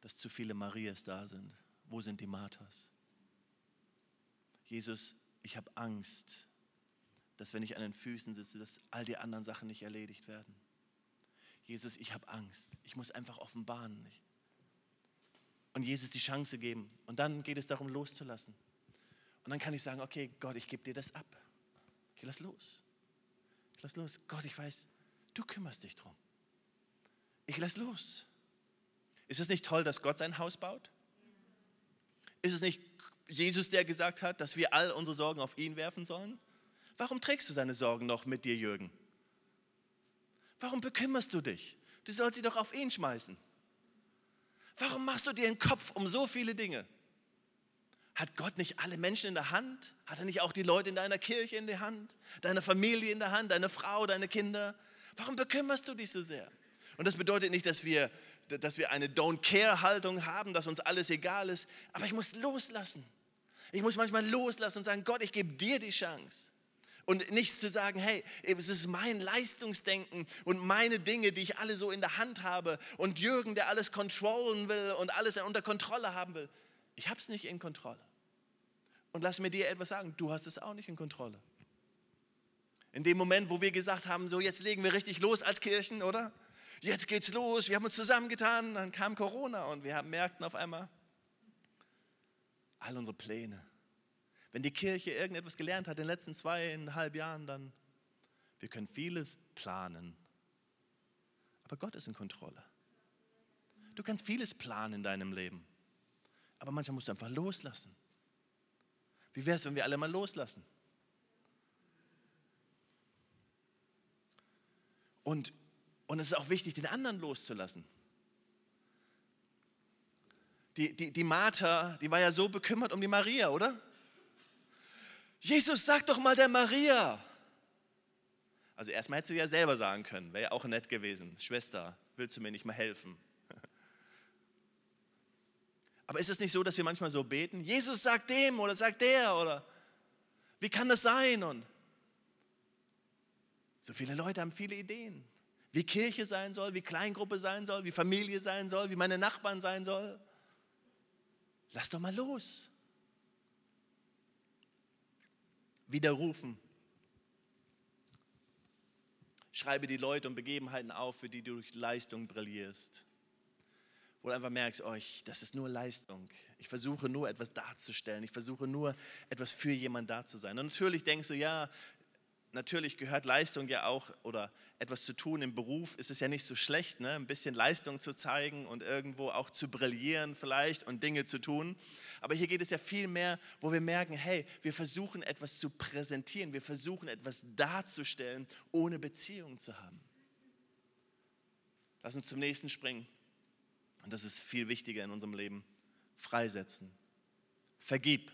B: dass zu viele Marias da sind. Wo sind die Marthas? Jesus, ich habe Angst, dass wenn ich an den Füßen sitze, dass all die anderen Sachen nicht erledigt werden. Jesus, ich habe Angst. Ich muss einfach offenbaren. Und Jesus die Chance geben. Und dann geht es darum, loszulassen. Und dann kann ich sagen, okay, Gott, ich gebe dir das ab. Ich lass los. Ich lass los. Gott, ich weiß, du kümmerst dich drum ich lass los. Ist es nicht toll, dass Gott sein Haus baut? Ist es nicht Jesus, der gesagt hat, dass wir all unsere Sorgen auf ihn werfen sollen? Warum trägst du deine Sorgen noch mit dir, Jürgen? Warum bekümmerst du dich? Du sollst sie doch auf ihn schmeißen. Warum machst du dir den Kopf um so viele Dinge? Hat Gott nicht alle Menschen in der Hand? Hat er nicht auch die Leute in deiner Kirche in der Hand? Deine Familie in der Hand? Deine Frau, deine Kinder? Warum bekümmerst du dich so sehr? Und das bedeutet nicht, dass wir, dass wir eine Don't-Care-Haltung haben, dass uns alles egal ist, aber ich muss loslassen. Ich muss manchmal loslassen und sagen, Gott, ich gebe dir die Chance. Und nichts zu sagen, hey, es ist mein Leistungsdenken und meine Dinge, die ich alle so in der Hand habe und Jürgen, der alles kontrollen will und alles unter Kontrolle haben will. Ich habe es nicht in Kontrolle. Und lass mir dir etwas sagen, du hast es auch nicht in Kontrolle. In dem Moment, wo wir gesagt haben, so jetzt legen wir richtig los als Kirchen, oder? Jetzt geht's los, wir haben uns zusammengetan, dann kam Corona und wir merkten auf einmal, all unsere Pläne. Wenn die Kirche irgendetwas gelernt hat in den letzten zweieinhalb Jahren, dann, wir können vieles planen. Aber Gott ist in Kontrolle. Du kannst vieles planen in deinem Leben. Aber manchmal musst du einfach loslassen. Wie wäre es, wenn wir alle mal loslassen? Und und es ist auch wichtig, den anderen loszulassen. Die, die, die Martha, die war ja so bekümmert um die Maria, oder? Jesus, sag doch mal der Maria. Also erstmal hätte sie ja selber sagen können, wäre ja auch nett gewesen. Schwester, willst du mir nicht mal helfen? Aber ist es nicht so, dass wir manchmal so beten? Jesus sagt dem oder sagt der oder wie kann das sein? Und so viele Leute haben viele Ideen wie Kirche sein soll, wie Kleingruppe sein soll, wie Familie sein soll, wie meine Nachbarn sein soll. Lass doch mal los. Widerrufen. Schreibe die Leute und Begebenheiten auf, für die du durch Leistung brillierst. Wo du einfach merkst, oh, ich, das ist nur Leistung. Ich versuche nur etwas darzustellen. Ich versuche nur etwas für jemanden da zu sein. Und natürlich denkst du, ja, natürlich gehört Leistung ja auch oder etwas zu tun im Beruf, ist es ja nicht so schlecht, ne? ein bisschen Leistung zu zeigen und irgendwo auch zu brillieren vielleicht und Dinge zu tun. Aber hier geht es ja viel mehr, wo wir merken, hey, wir versuchen etwas zu präsentieren, wir versuchen etwas darzustellen, ohne Beziehung zu haben. Lass uns zum nächsten springen. Und das ist viel wichtiger in unserem Leben. Freisetzen. Vergib.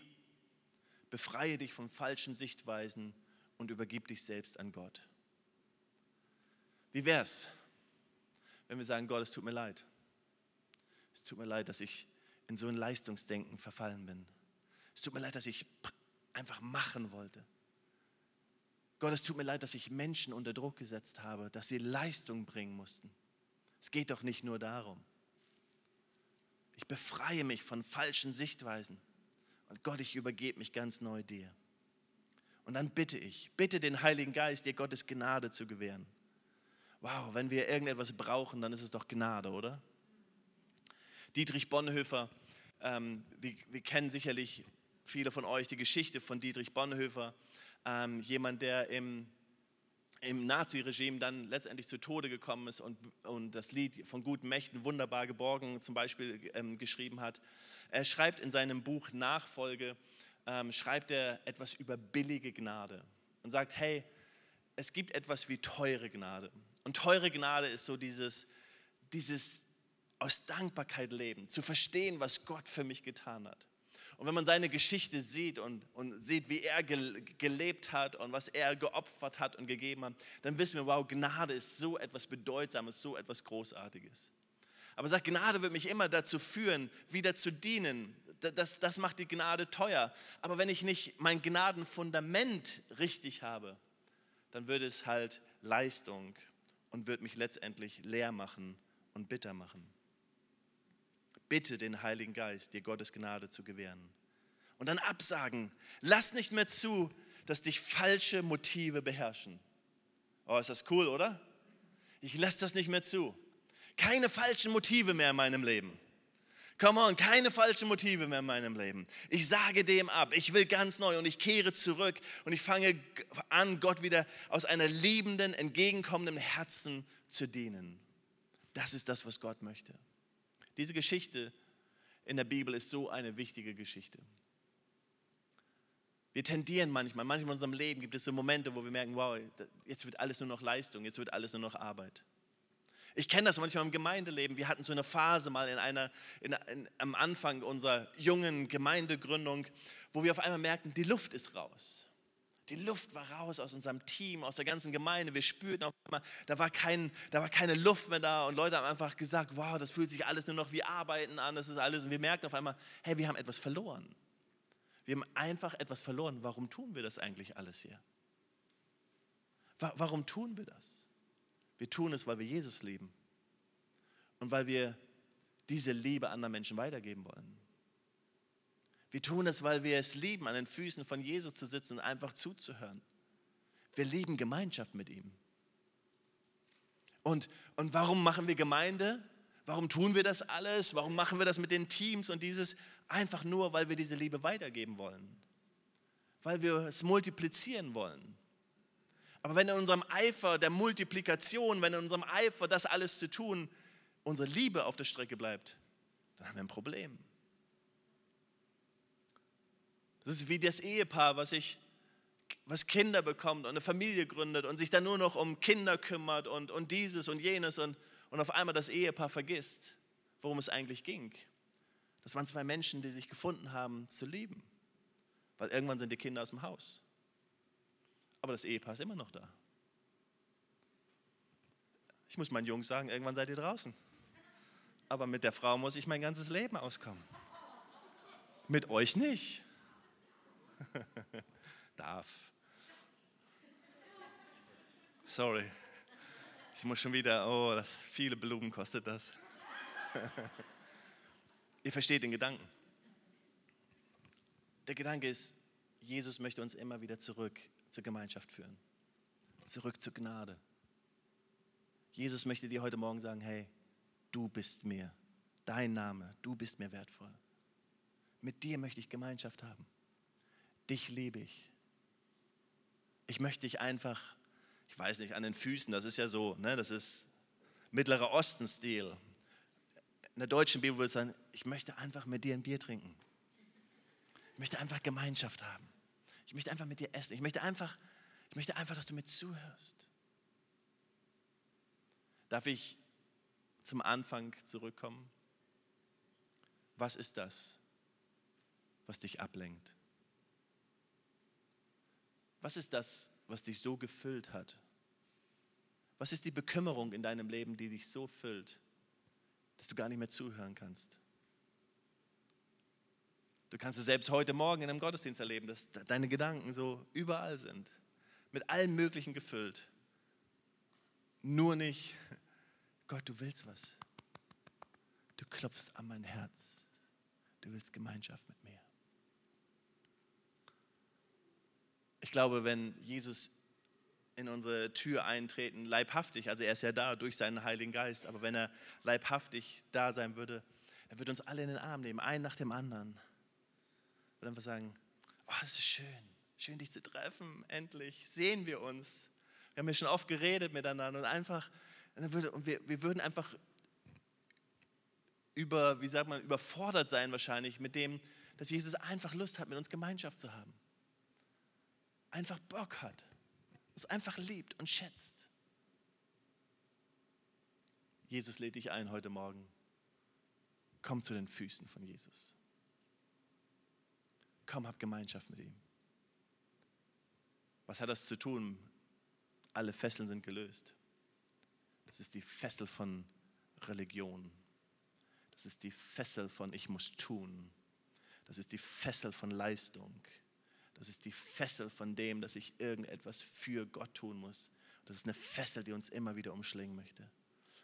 B: Befreie dich von falschen Sichtweisen und übergib dich selbst an Gott. Wie wäre es, wenn wir sagen, Gott, es tut mir leid. Es tut mir leid, dass ich in so ein Leistungsdenken verfallen bin. Es tut mir leid, dass ich einfach machen wollte. Gott, es tut mir leid, dass ich Menschen unter Druck gesetzt habe, dass sie Leistung bringen mussten. Es geht doch nicht nur darum. Ich befreie mich von falschen Sichtweisen. Und Gott, ich übergebe mich ganz neu dir. Und dann bitte ich, bitte den Heiligen Geist, dir Gottes Gnade zu gewähren. wow, wenn wir irgendetwas brauchen, dann ist es doch Gnade, oder? Dietrich Bonhoeffer, ähm, wir, wir, kennen sicherlich viele von euch die Geschichte von Dietrich Bonhoeffer, ähm, jemand, der im, im Naziregime dann letztendlich zu Tode gekommen ist und, und das Lied von guten Mächten wunderbar geborgen zum Beispiel ähm, geschrieben hat. Er schreibt in seinem Buch Nachfolge, ähm, schreibt er etwas über billige Gnade und sagt, hey, es gibt etwas wie teure Gnade. Und teure Gnade ist so dieses, dieses aus Dankbarkeit leben, zu verstehen, was Gott für mich getan hat. Und wenn man seine Geschichte sieht und, und sieht, wie er gelebt hat und was er geopfert hat und gegeben hat, dann wissen wir, wow, Gnade ist so etwas Bedeutsames, so etwas Großartiges. Aber sagt, Gnade wird mich immer dazu führen, wieder zu dienen. Das, das macht die Gnade teuer. Aber wenn ich nicht mein Gnadenfundament richtig habe, dann würde es halt Leistung und wird mich letztendlich leer machen und bitter machen. Bitte den Heiligen Geist, dir Gottes Gnade zu gewähren. Und dann absagen. Lass nicht mehr zu, dass dich falsche Motive beherrschen. Oh, ist das cool, oder? Ich lasse das nicht mehr zu. Keine falschen Motive mehr in meinem Leben. Come on, keine falschen Motive mehr in meinem Leben. Ich sage dem ab. Ich will ganz neu und ich kehre zurück und ich fange an, Gott wieder aus einer liebenden, entgegenkommenden Herzen zu dienen. Das ist das, was Gott möchte. Diese Geschichte in der Bibel ist so eine wichtige Geschichte. Wir tendieren manchmal, manchmal in unserem Leben gibt es so Momente, wo wir merken, wow, jetzt wird alles nur noch Leistung, jetzt wird alles nur noch Arbeit. Ich kenne das manchmal im Gemeindeleben. Wir hatten so eine Phase mal in einer, in, in, am Anfang unserer jungen Gemeindegründung, wo wir auf einmal merkten, die Luft ist raus. Die Luft war raus aus unserem Team, aus der ganzen Gemeinde. Wir spürten auf einmal, da war, kein, da war keine Luft mehr da und Leute haben einfach gesagt, wow, das fühlt sich alles nur noch wie Arbeiten an, das ist alles. Und wir merkten auf einmal, hey, wir haben etwas verloren. Wir haben einfach etwas verloren. Warum tun wir das eigentlich alles hier? Warum tun wir das? Wir tun es, weil wir Jesus lieben und weil wir diese Liebe anderen Menschen weitergeben wollen. Wir tun es, weil wir es lieben, an den Füßen von Jesus zu sitzen und einfach zuzuhören. Wir lieben Gemeinschaft mit ihm. Und, und warum machen wir Gemeinde? Warum tun wir das alles? Warum machen wir das mit den Teams und dieses? Einfach nur, weil wir diese Liebe weitergeben wollen. Weil wir es multiplizieren wollen. Aber wenn in unserem Eifer der Multiplikation, wenn in unserem Eifer das alles zu tun, unsere Liebe auf der Strecke bleibt, dann haben wir ein Problem. Das ist wie das Ehepaar, was sich was Kinder bekommt und eine Familie gründet und sich dann nur noch um Kinder kümmert und, und dieses und jenes und, und auf einmal das Ehepaar vergisst, worum es eigentlich ging. Das waren zwei Menschen, die sich gefunden haben zu lieben, weil irgendwann sind die Kinder aus dem Haus aber das Ehepaar ist immer noch da. Ich muss meinen Jungs sagen, irgendwann seid ihr draußen. Aber mit der Frau muss ich mein ganzes Leben auskommen. Mit euch nicht. Darf. Sorry. Ich muss schon wieder, oh, das viele Blumen kostet das. Ihr versteht den Gedanken. Der Gedanke ist, Jesus möchte uns immer wieder zurück zur Gemeinschaft führen. Zurück zur Gnade. Jesus möchte dir heute Morgen sagen, hey, du bist mir, dein Name, du bist mir wertvoll. Mit dir möchte ich Gemeinschaft haben. Dich liebe ich. Ich möchte dich einfach, ich weiß nicht, an den Füßen, das ist ja so, ne, das ist Mittlerer Osten-Stil. In der deutschen Bibel würde es sagen, ich möchte einfach mit dir ein Bier trinken. Ich möchte einfach Gemeinschaft haben. Ich möchte einfach mit dir essen. Ich möchte einfach, ich möchte einfach, dass du mir zuhörst. Darf ich zum Anfang zurückkommen? Was ist das, was dich ablenkt? Was ist das, was dich so gefüllt hat? Was ist die Bekümmerung in deinem Leben, die dich so füllt, dass du gar nicht mehr zuhören kannst? Du kannst es selbst heute Morgen in einem Gottesdienst erleben, dass deine Gedanken so überall sind, mit allem Möglichen gefüllt. Nur nicht, Gott, du willst was. Du klopfst an mein Herz. Du willst Gemeinschaft mit mir. Ich glaube, wenn Jesus in unsere Tür eintreten, leibhaftig, also er ist ja da durch seinen Heiligen Geist, aber wenn er leibhaftig da sein würde, er würde uns alle in den Arm nehmen, einen nach dem anderen. Und einfach sagen, oh, es ist schön, schön dich zu treffen, endlich sehen wir uns. Wir haben ja schon oft geredet miteinander und einfach, und wir, wir würden einfach über, wie sagt man, überfordert sein wahrscheinlich mit dem, dass Jesus einfach Lust hat, mit uns Gemeinschaft zu haben. Einfach Bock hat. Es einfach liebt und schätzt. Jesus lädt dich ein heute Morgen. Komm zu den Füßen von Jesus. Komm, hab Gemeinschaft mit ihm. Was hat das zu tun? Alle Fesseln sind gelöst. Das ist die Fessel von Religion. Das ist die Fessel von ich muss tun. Das ist die Fessel von Leistung. Das ist die Fessel von dem, dass ich irgendetwas für Gott tun muss. Das ist eine Fessel, die uns immer wieder umschlingen möchte.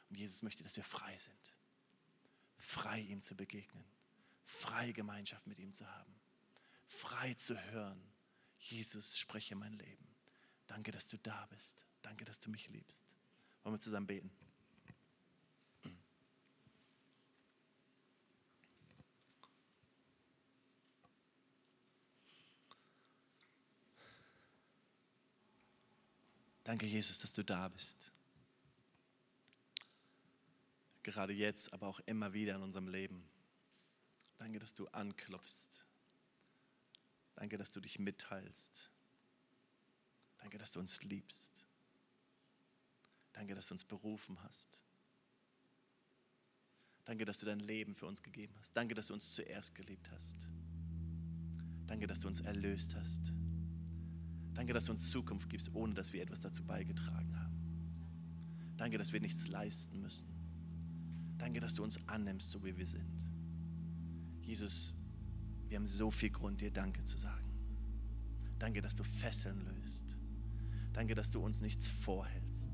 B: Und Jesus möchte, dass wir frei sind. Frei ihm zu begegnen. Frei Gemeinschaft mit ihm zu haben. Frei zu hören. Jesus, spreche mein Leben. Danke, dass du da bist. Danke, dass du mich liebst. Wollen wir zusammen beten? Danke, Jesus, dass du da bist. Gerade jetzt, aber auch immer wieder in unserem Leben. Danke, dass du anklopfst. Danke, dass du dich mitteilst. Danke, dass du uns liebst. Danke, dass du uns berufen hast. Danke, dass du dein Leben für uns gegeben hast. Danke, dass du uns zuerst geliebt hast. Danke, dass du uns erlöst hast. Danke, dass du uns Zukunft gibst, ohne dass wir etwas dazu beigetragen haben. Danke, dass wir nichts leisten müssen. Danke, dass du uns annimmst, so wie wir sind. Jesus, wir haben so viel Grund, dir Danke zu sagen. Danke, dass du Fesseln löst. Danke, dass du uns nichts vorhältst.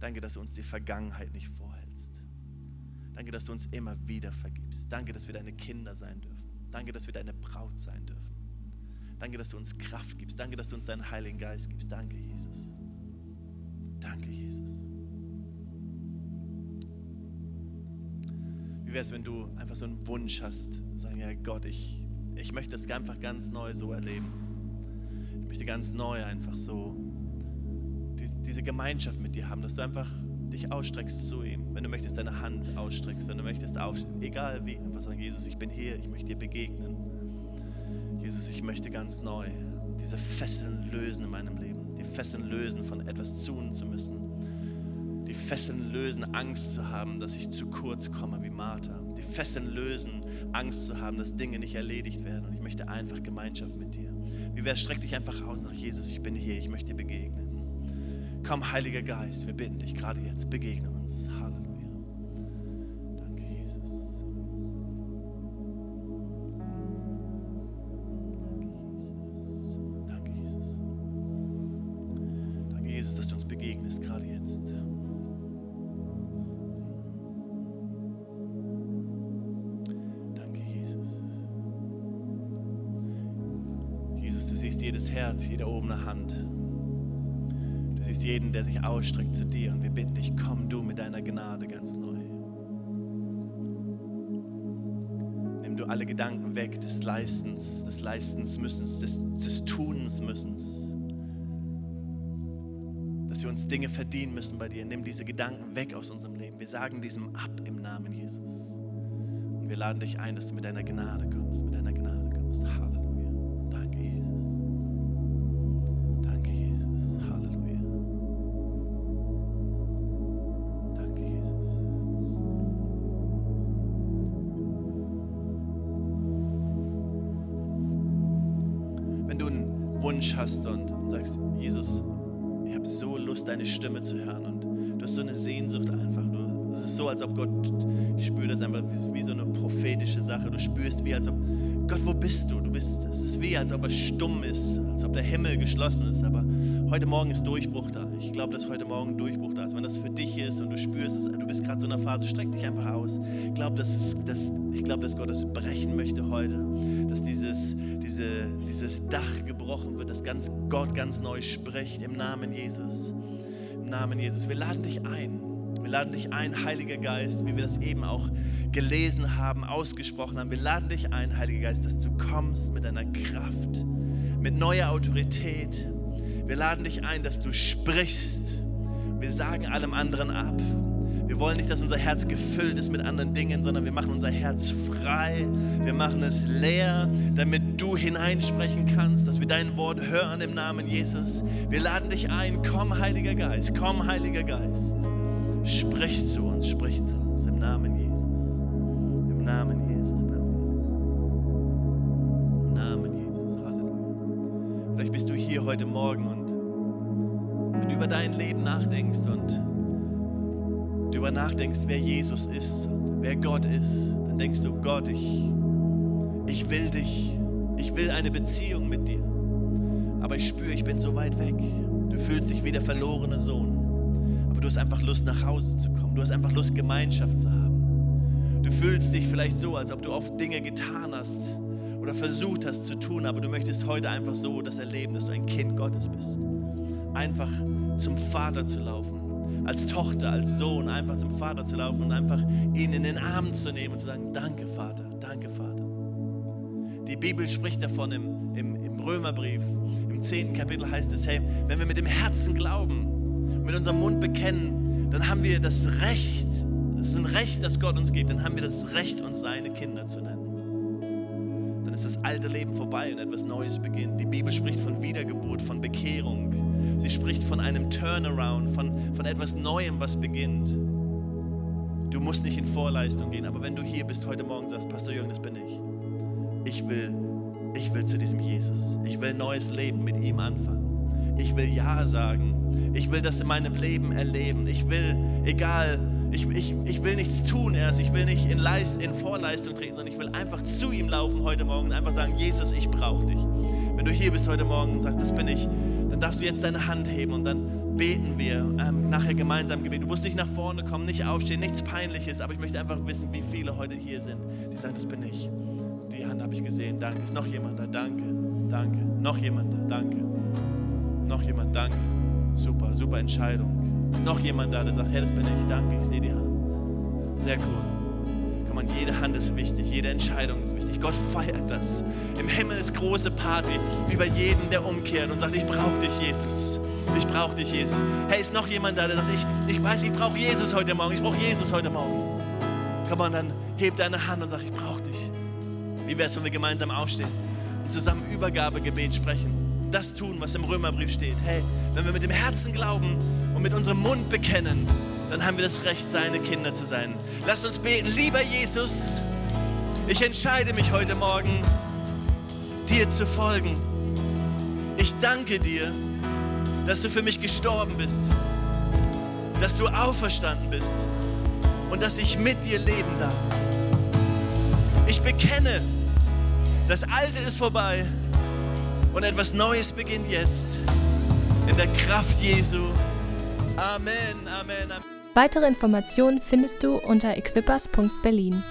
B: Danke, dass du uns die Vergangenheit nicht vorhältst. Danke, dass du uns immer wieder vergibst. Danke, dass wir deine Kinder sein dürfen. Danke, dass wir deine Braut sein dürfen. Danke, dass du uns Kraft gibst. Danke, dass du uns deinen Heiligen Geist gibst. Danke, Jesus. Danke, Jesus. Wie wäre es, wenn du einfach so einen Wunsch hast, sagen, ja Gott, ich, ich möchte das einfach ganz neu so erleben. Ich möchte ganz neu einfach so diese Gemeinschaft mit dir haben, dass du einfach dich ausstreckst zu ihm. Wenn du möchtest, deine Hand ausstreckst, wenn du möchtest, auf, egal wie, einfach sagen, Jesus, ich bin hier, ich möchte dir begegnen. Jesus, ich möchte ganz neu diese Fesseln lösen in meinem Leben. Die Fesseln lösen, von etwas tun zu müssen. Die Fesseln lösen, Angst zu haben, dass ich zu kurz komme wie Martha. Die Fesseln lösen, Angst zu haben, dass Dinge nicht erledigt werden. Und ich möchte einfach Gemeinschaft mit dir. Wie wäre es, streck dich einfach aus nach Jesus, ich bin hier, ich möchte dir begegnen. Komm, Heiliger Geist, wir bitten dich gerade jetzt, begegne uns. Herz, jede erhobene Hand. Du siehst jeden, der sich ausstreckt zu dir und wir bitten dich, komm du mit deiner Gnade ganz neu. Nimm du alle Gedanken weg des Leistens, des Leistens müssens, des, des Tunens müssens. Dass wir uns Dinge verdienen müssen bei dir. Nimm diese Gedanken weg aus unserem Leben. Wir sagen diesem ab im Namen Jesus. Und wir laden dich ein, dass du mit deiner Gnade kommst, mit deiner Gnade kommst. Halleluja. Hast und sagst, Jesus, ich habe so Lust, deine Stimme zu hören und du hast so eine Sehnsucht einfach. Du Es ist so, als ob Gott, ich spüre das einfach wie, wie so eine prophetische Sache. Du spürst, wie als ob, Gott, wo bist du? Du bist, es ist wie, als ob er stumm ist, als ob der Himmel geschlossen ist. Aber heute Morgen ist Durchbruch da. Ich glaube, dass heute Morgen Durchbruch da ist. Wenn das für dich ist und du spürst, es, du bist gerade so in einer Phase, streck dich einfach aus. Ich glaube, dass, dass, ich dass Gott es brechen möchte heute. Dass dieses, diese, dieses Dach gebrochen wird, dass ganz, Gott ganz neu spricht im Namen Jesus. Im Namen Jesus. Wir laden dich ein. Wir laden dich ein, Heiliger Geist, wie wir das eben auch gelesen haben, ausgesprochen haben. Wir laden dich ein, Heiliger Geist, dass du kommst mit deiner Kraft, mit neuer Autorität. Wir laden dich ein, dass du sprichst. Wir sagen allem anderen ab. Wir wollen nicht, dass unser Herz gefüllt ist mit anderen Dingen, sondern wir machen unser Herz frei. Wir machen es leer, damit du hineinsprechen kannst, dass wir dein Wort hören im Namen Jesus. Wir laden dich ein. Komm, Heiliger Geist. Komm, Heiliger Geist. Sprich zu uns, sprich zu uns im Namen Jesus. Im Namen Jesus, im Namen Jesus. Im Namen Jesus, Halleluja. Vielleicht bist du hier heute Morgen und wenn du über dein Leben nachdenkst und du über nachdenkst, wer Jesus ist und wer Gott ist, dann denkst du, Gott, ich, ich will dich, ich will eine Beziehung mit dir. Aber ich spüre, ich bin so weit weg. Du fühlst dich wie der verlorene Sohn du hast einfach Lust, nach Hause zu kommen. Du hast einfach Lust, Gemeinschaft zu haben. Du fühlst dich vielleicht so, als ob du oft Dinge getan hast oder versucht hast zu tun, aber du möchtest heute einfach so das erleben, dass du ein Kind Gottes bist. Einfach zum Vater zu laufen. Als Tochter, als Sohn einfach zum Vater zu laufen und einfach ihn in den Arm zu nehmen und zu sagen, danke Vater, danke Vater. Die Bibel spricht davon im, im, im Römerbrief, im zehnten Kapitel heißt es, hey, wenn wir mit dem Herzen glauben, mit unserem Mund bekennen, dann haben wir das Recht, das ist ein Recht, das Gott uns gibt, dann haben wir das Recht, uns seine Kinder zu nennen. Dann ist das alte Leben vorbei und etwas Neues beginnt. Die Bibel spricht von Wiedergeburt, von Bekehrung. Sie spricht von einem Turnaround, von, von etwas Neuem, was beginnt. Du musst nicht in Vorleistung gehen, aber wenn du hier bist heute Morgen sagst, Pastor Jürgen, das bin ich. Ich will, ich will zu diesem Jesus. Ich will neues Leben mit ihm anfangen. Ich will Ja sagen ich will das in meinem Leben erleben. Ich will, egal, ich, ich, ich will nichts tun erst. Ich will nicht in, Leist, in Vorleistung treten, sondern ich will einfach zu ihm laufen heute Morgen und einfach sagen, Jesus, ich brauche dich. Wenn du hier bist heute Morgen und sagst, das bin ich, dann darfst du jetzt deine Hand heben und dann beten wir ähm, nachher gemeinsam Gebet. Du musst nicht nach vorne kommen, nicht aufstehen, nichts Peinliches, aber ich möchte einfach wissen, wie viele heute hier sind, die sagen, das bin ich. Die Hand habe ich gesehen, danke. Ist noch jemand da? Danke, danke. Noch jemand da? Danke. Noch jemand, danke. Super, super Entscheidung. Noch jemand da, der sagt, hey, das bin ich, danke, ich sehe die Hand. Sehr cool. Komm an, jede Hand ist wichtig, jede Entscheidung ist wichtig. Gott feiert das. Im Himmel ist große Party über jeden, der umkehrt und sagt, ich brauche dich, Jesus. Ich brauche dich, Jesus. Hey, ist noch jemand da, der sagt, ich, ich weiß, ich brauche Jesus heute Morgen. Ich brauche Jesus heute Morgen. Komm an, dann heb deine Hand und sag, ich brauche dich. Wie wäre es, wenn wir gemeinsam aufstehen und zusammen Übergabegebet sprechen? Das tun, was im Römerbrief steht. Hey, wenn wir mit dem Herzen glauben und mit unserem Mund bekennen, dann haben wir das Recht, seine Kinder zu sein. Lasst uns beten, lieber Jesus, ich entscheide mich heute Morgen, dir zu folgen. Ich danke dir, dass du für mich gestorben bist, dass du auferstanden bist und dass ich mit dir leben darf. Ich bekenne, das Alte ist vorbei und etwas Neues beginnt jetzt. In der Kraft Jesu. Amen, Amen, Amen.
A: Weitere Informationen findest du unter equippers.berlin.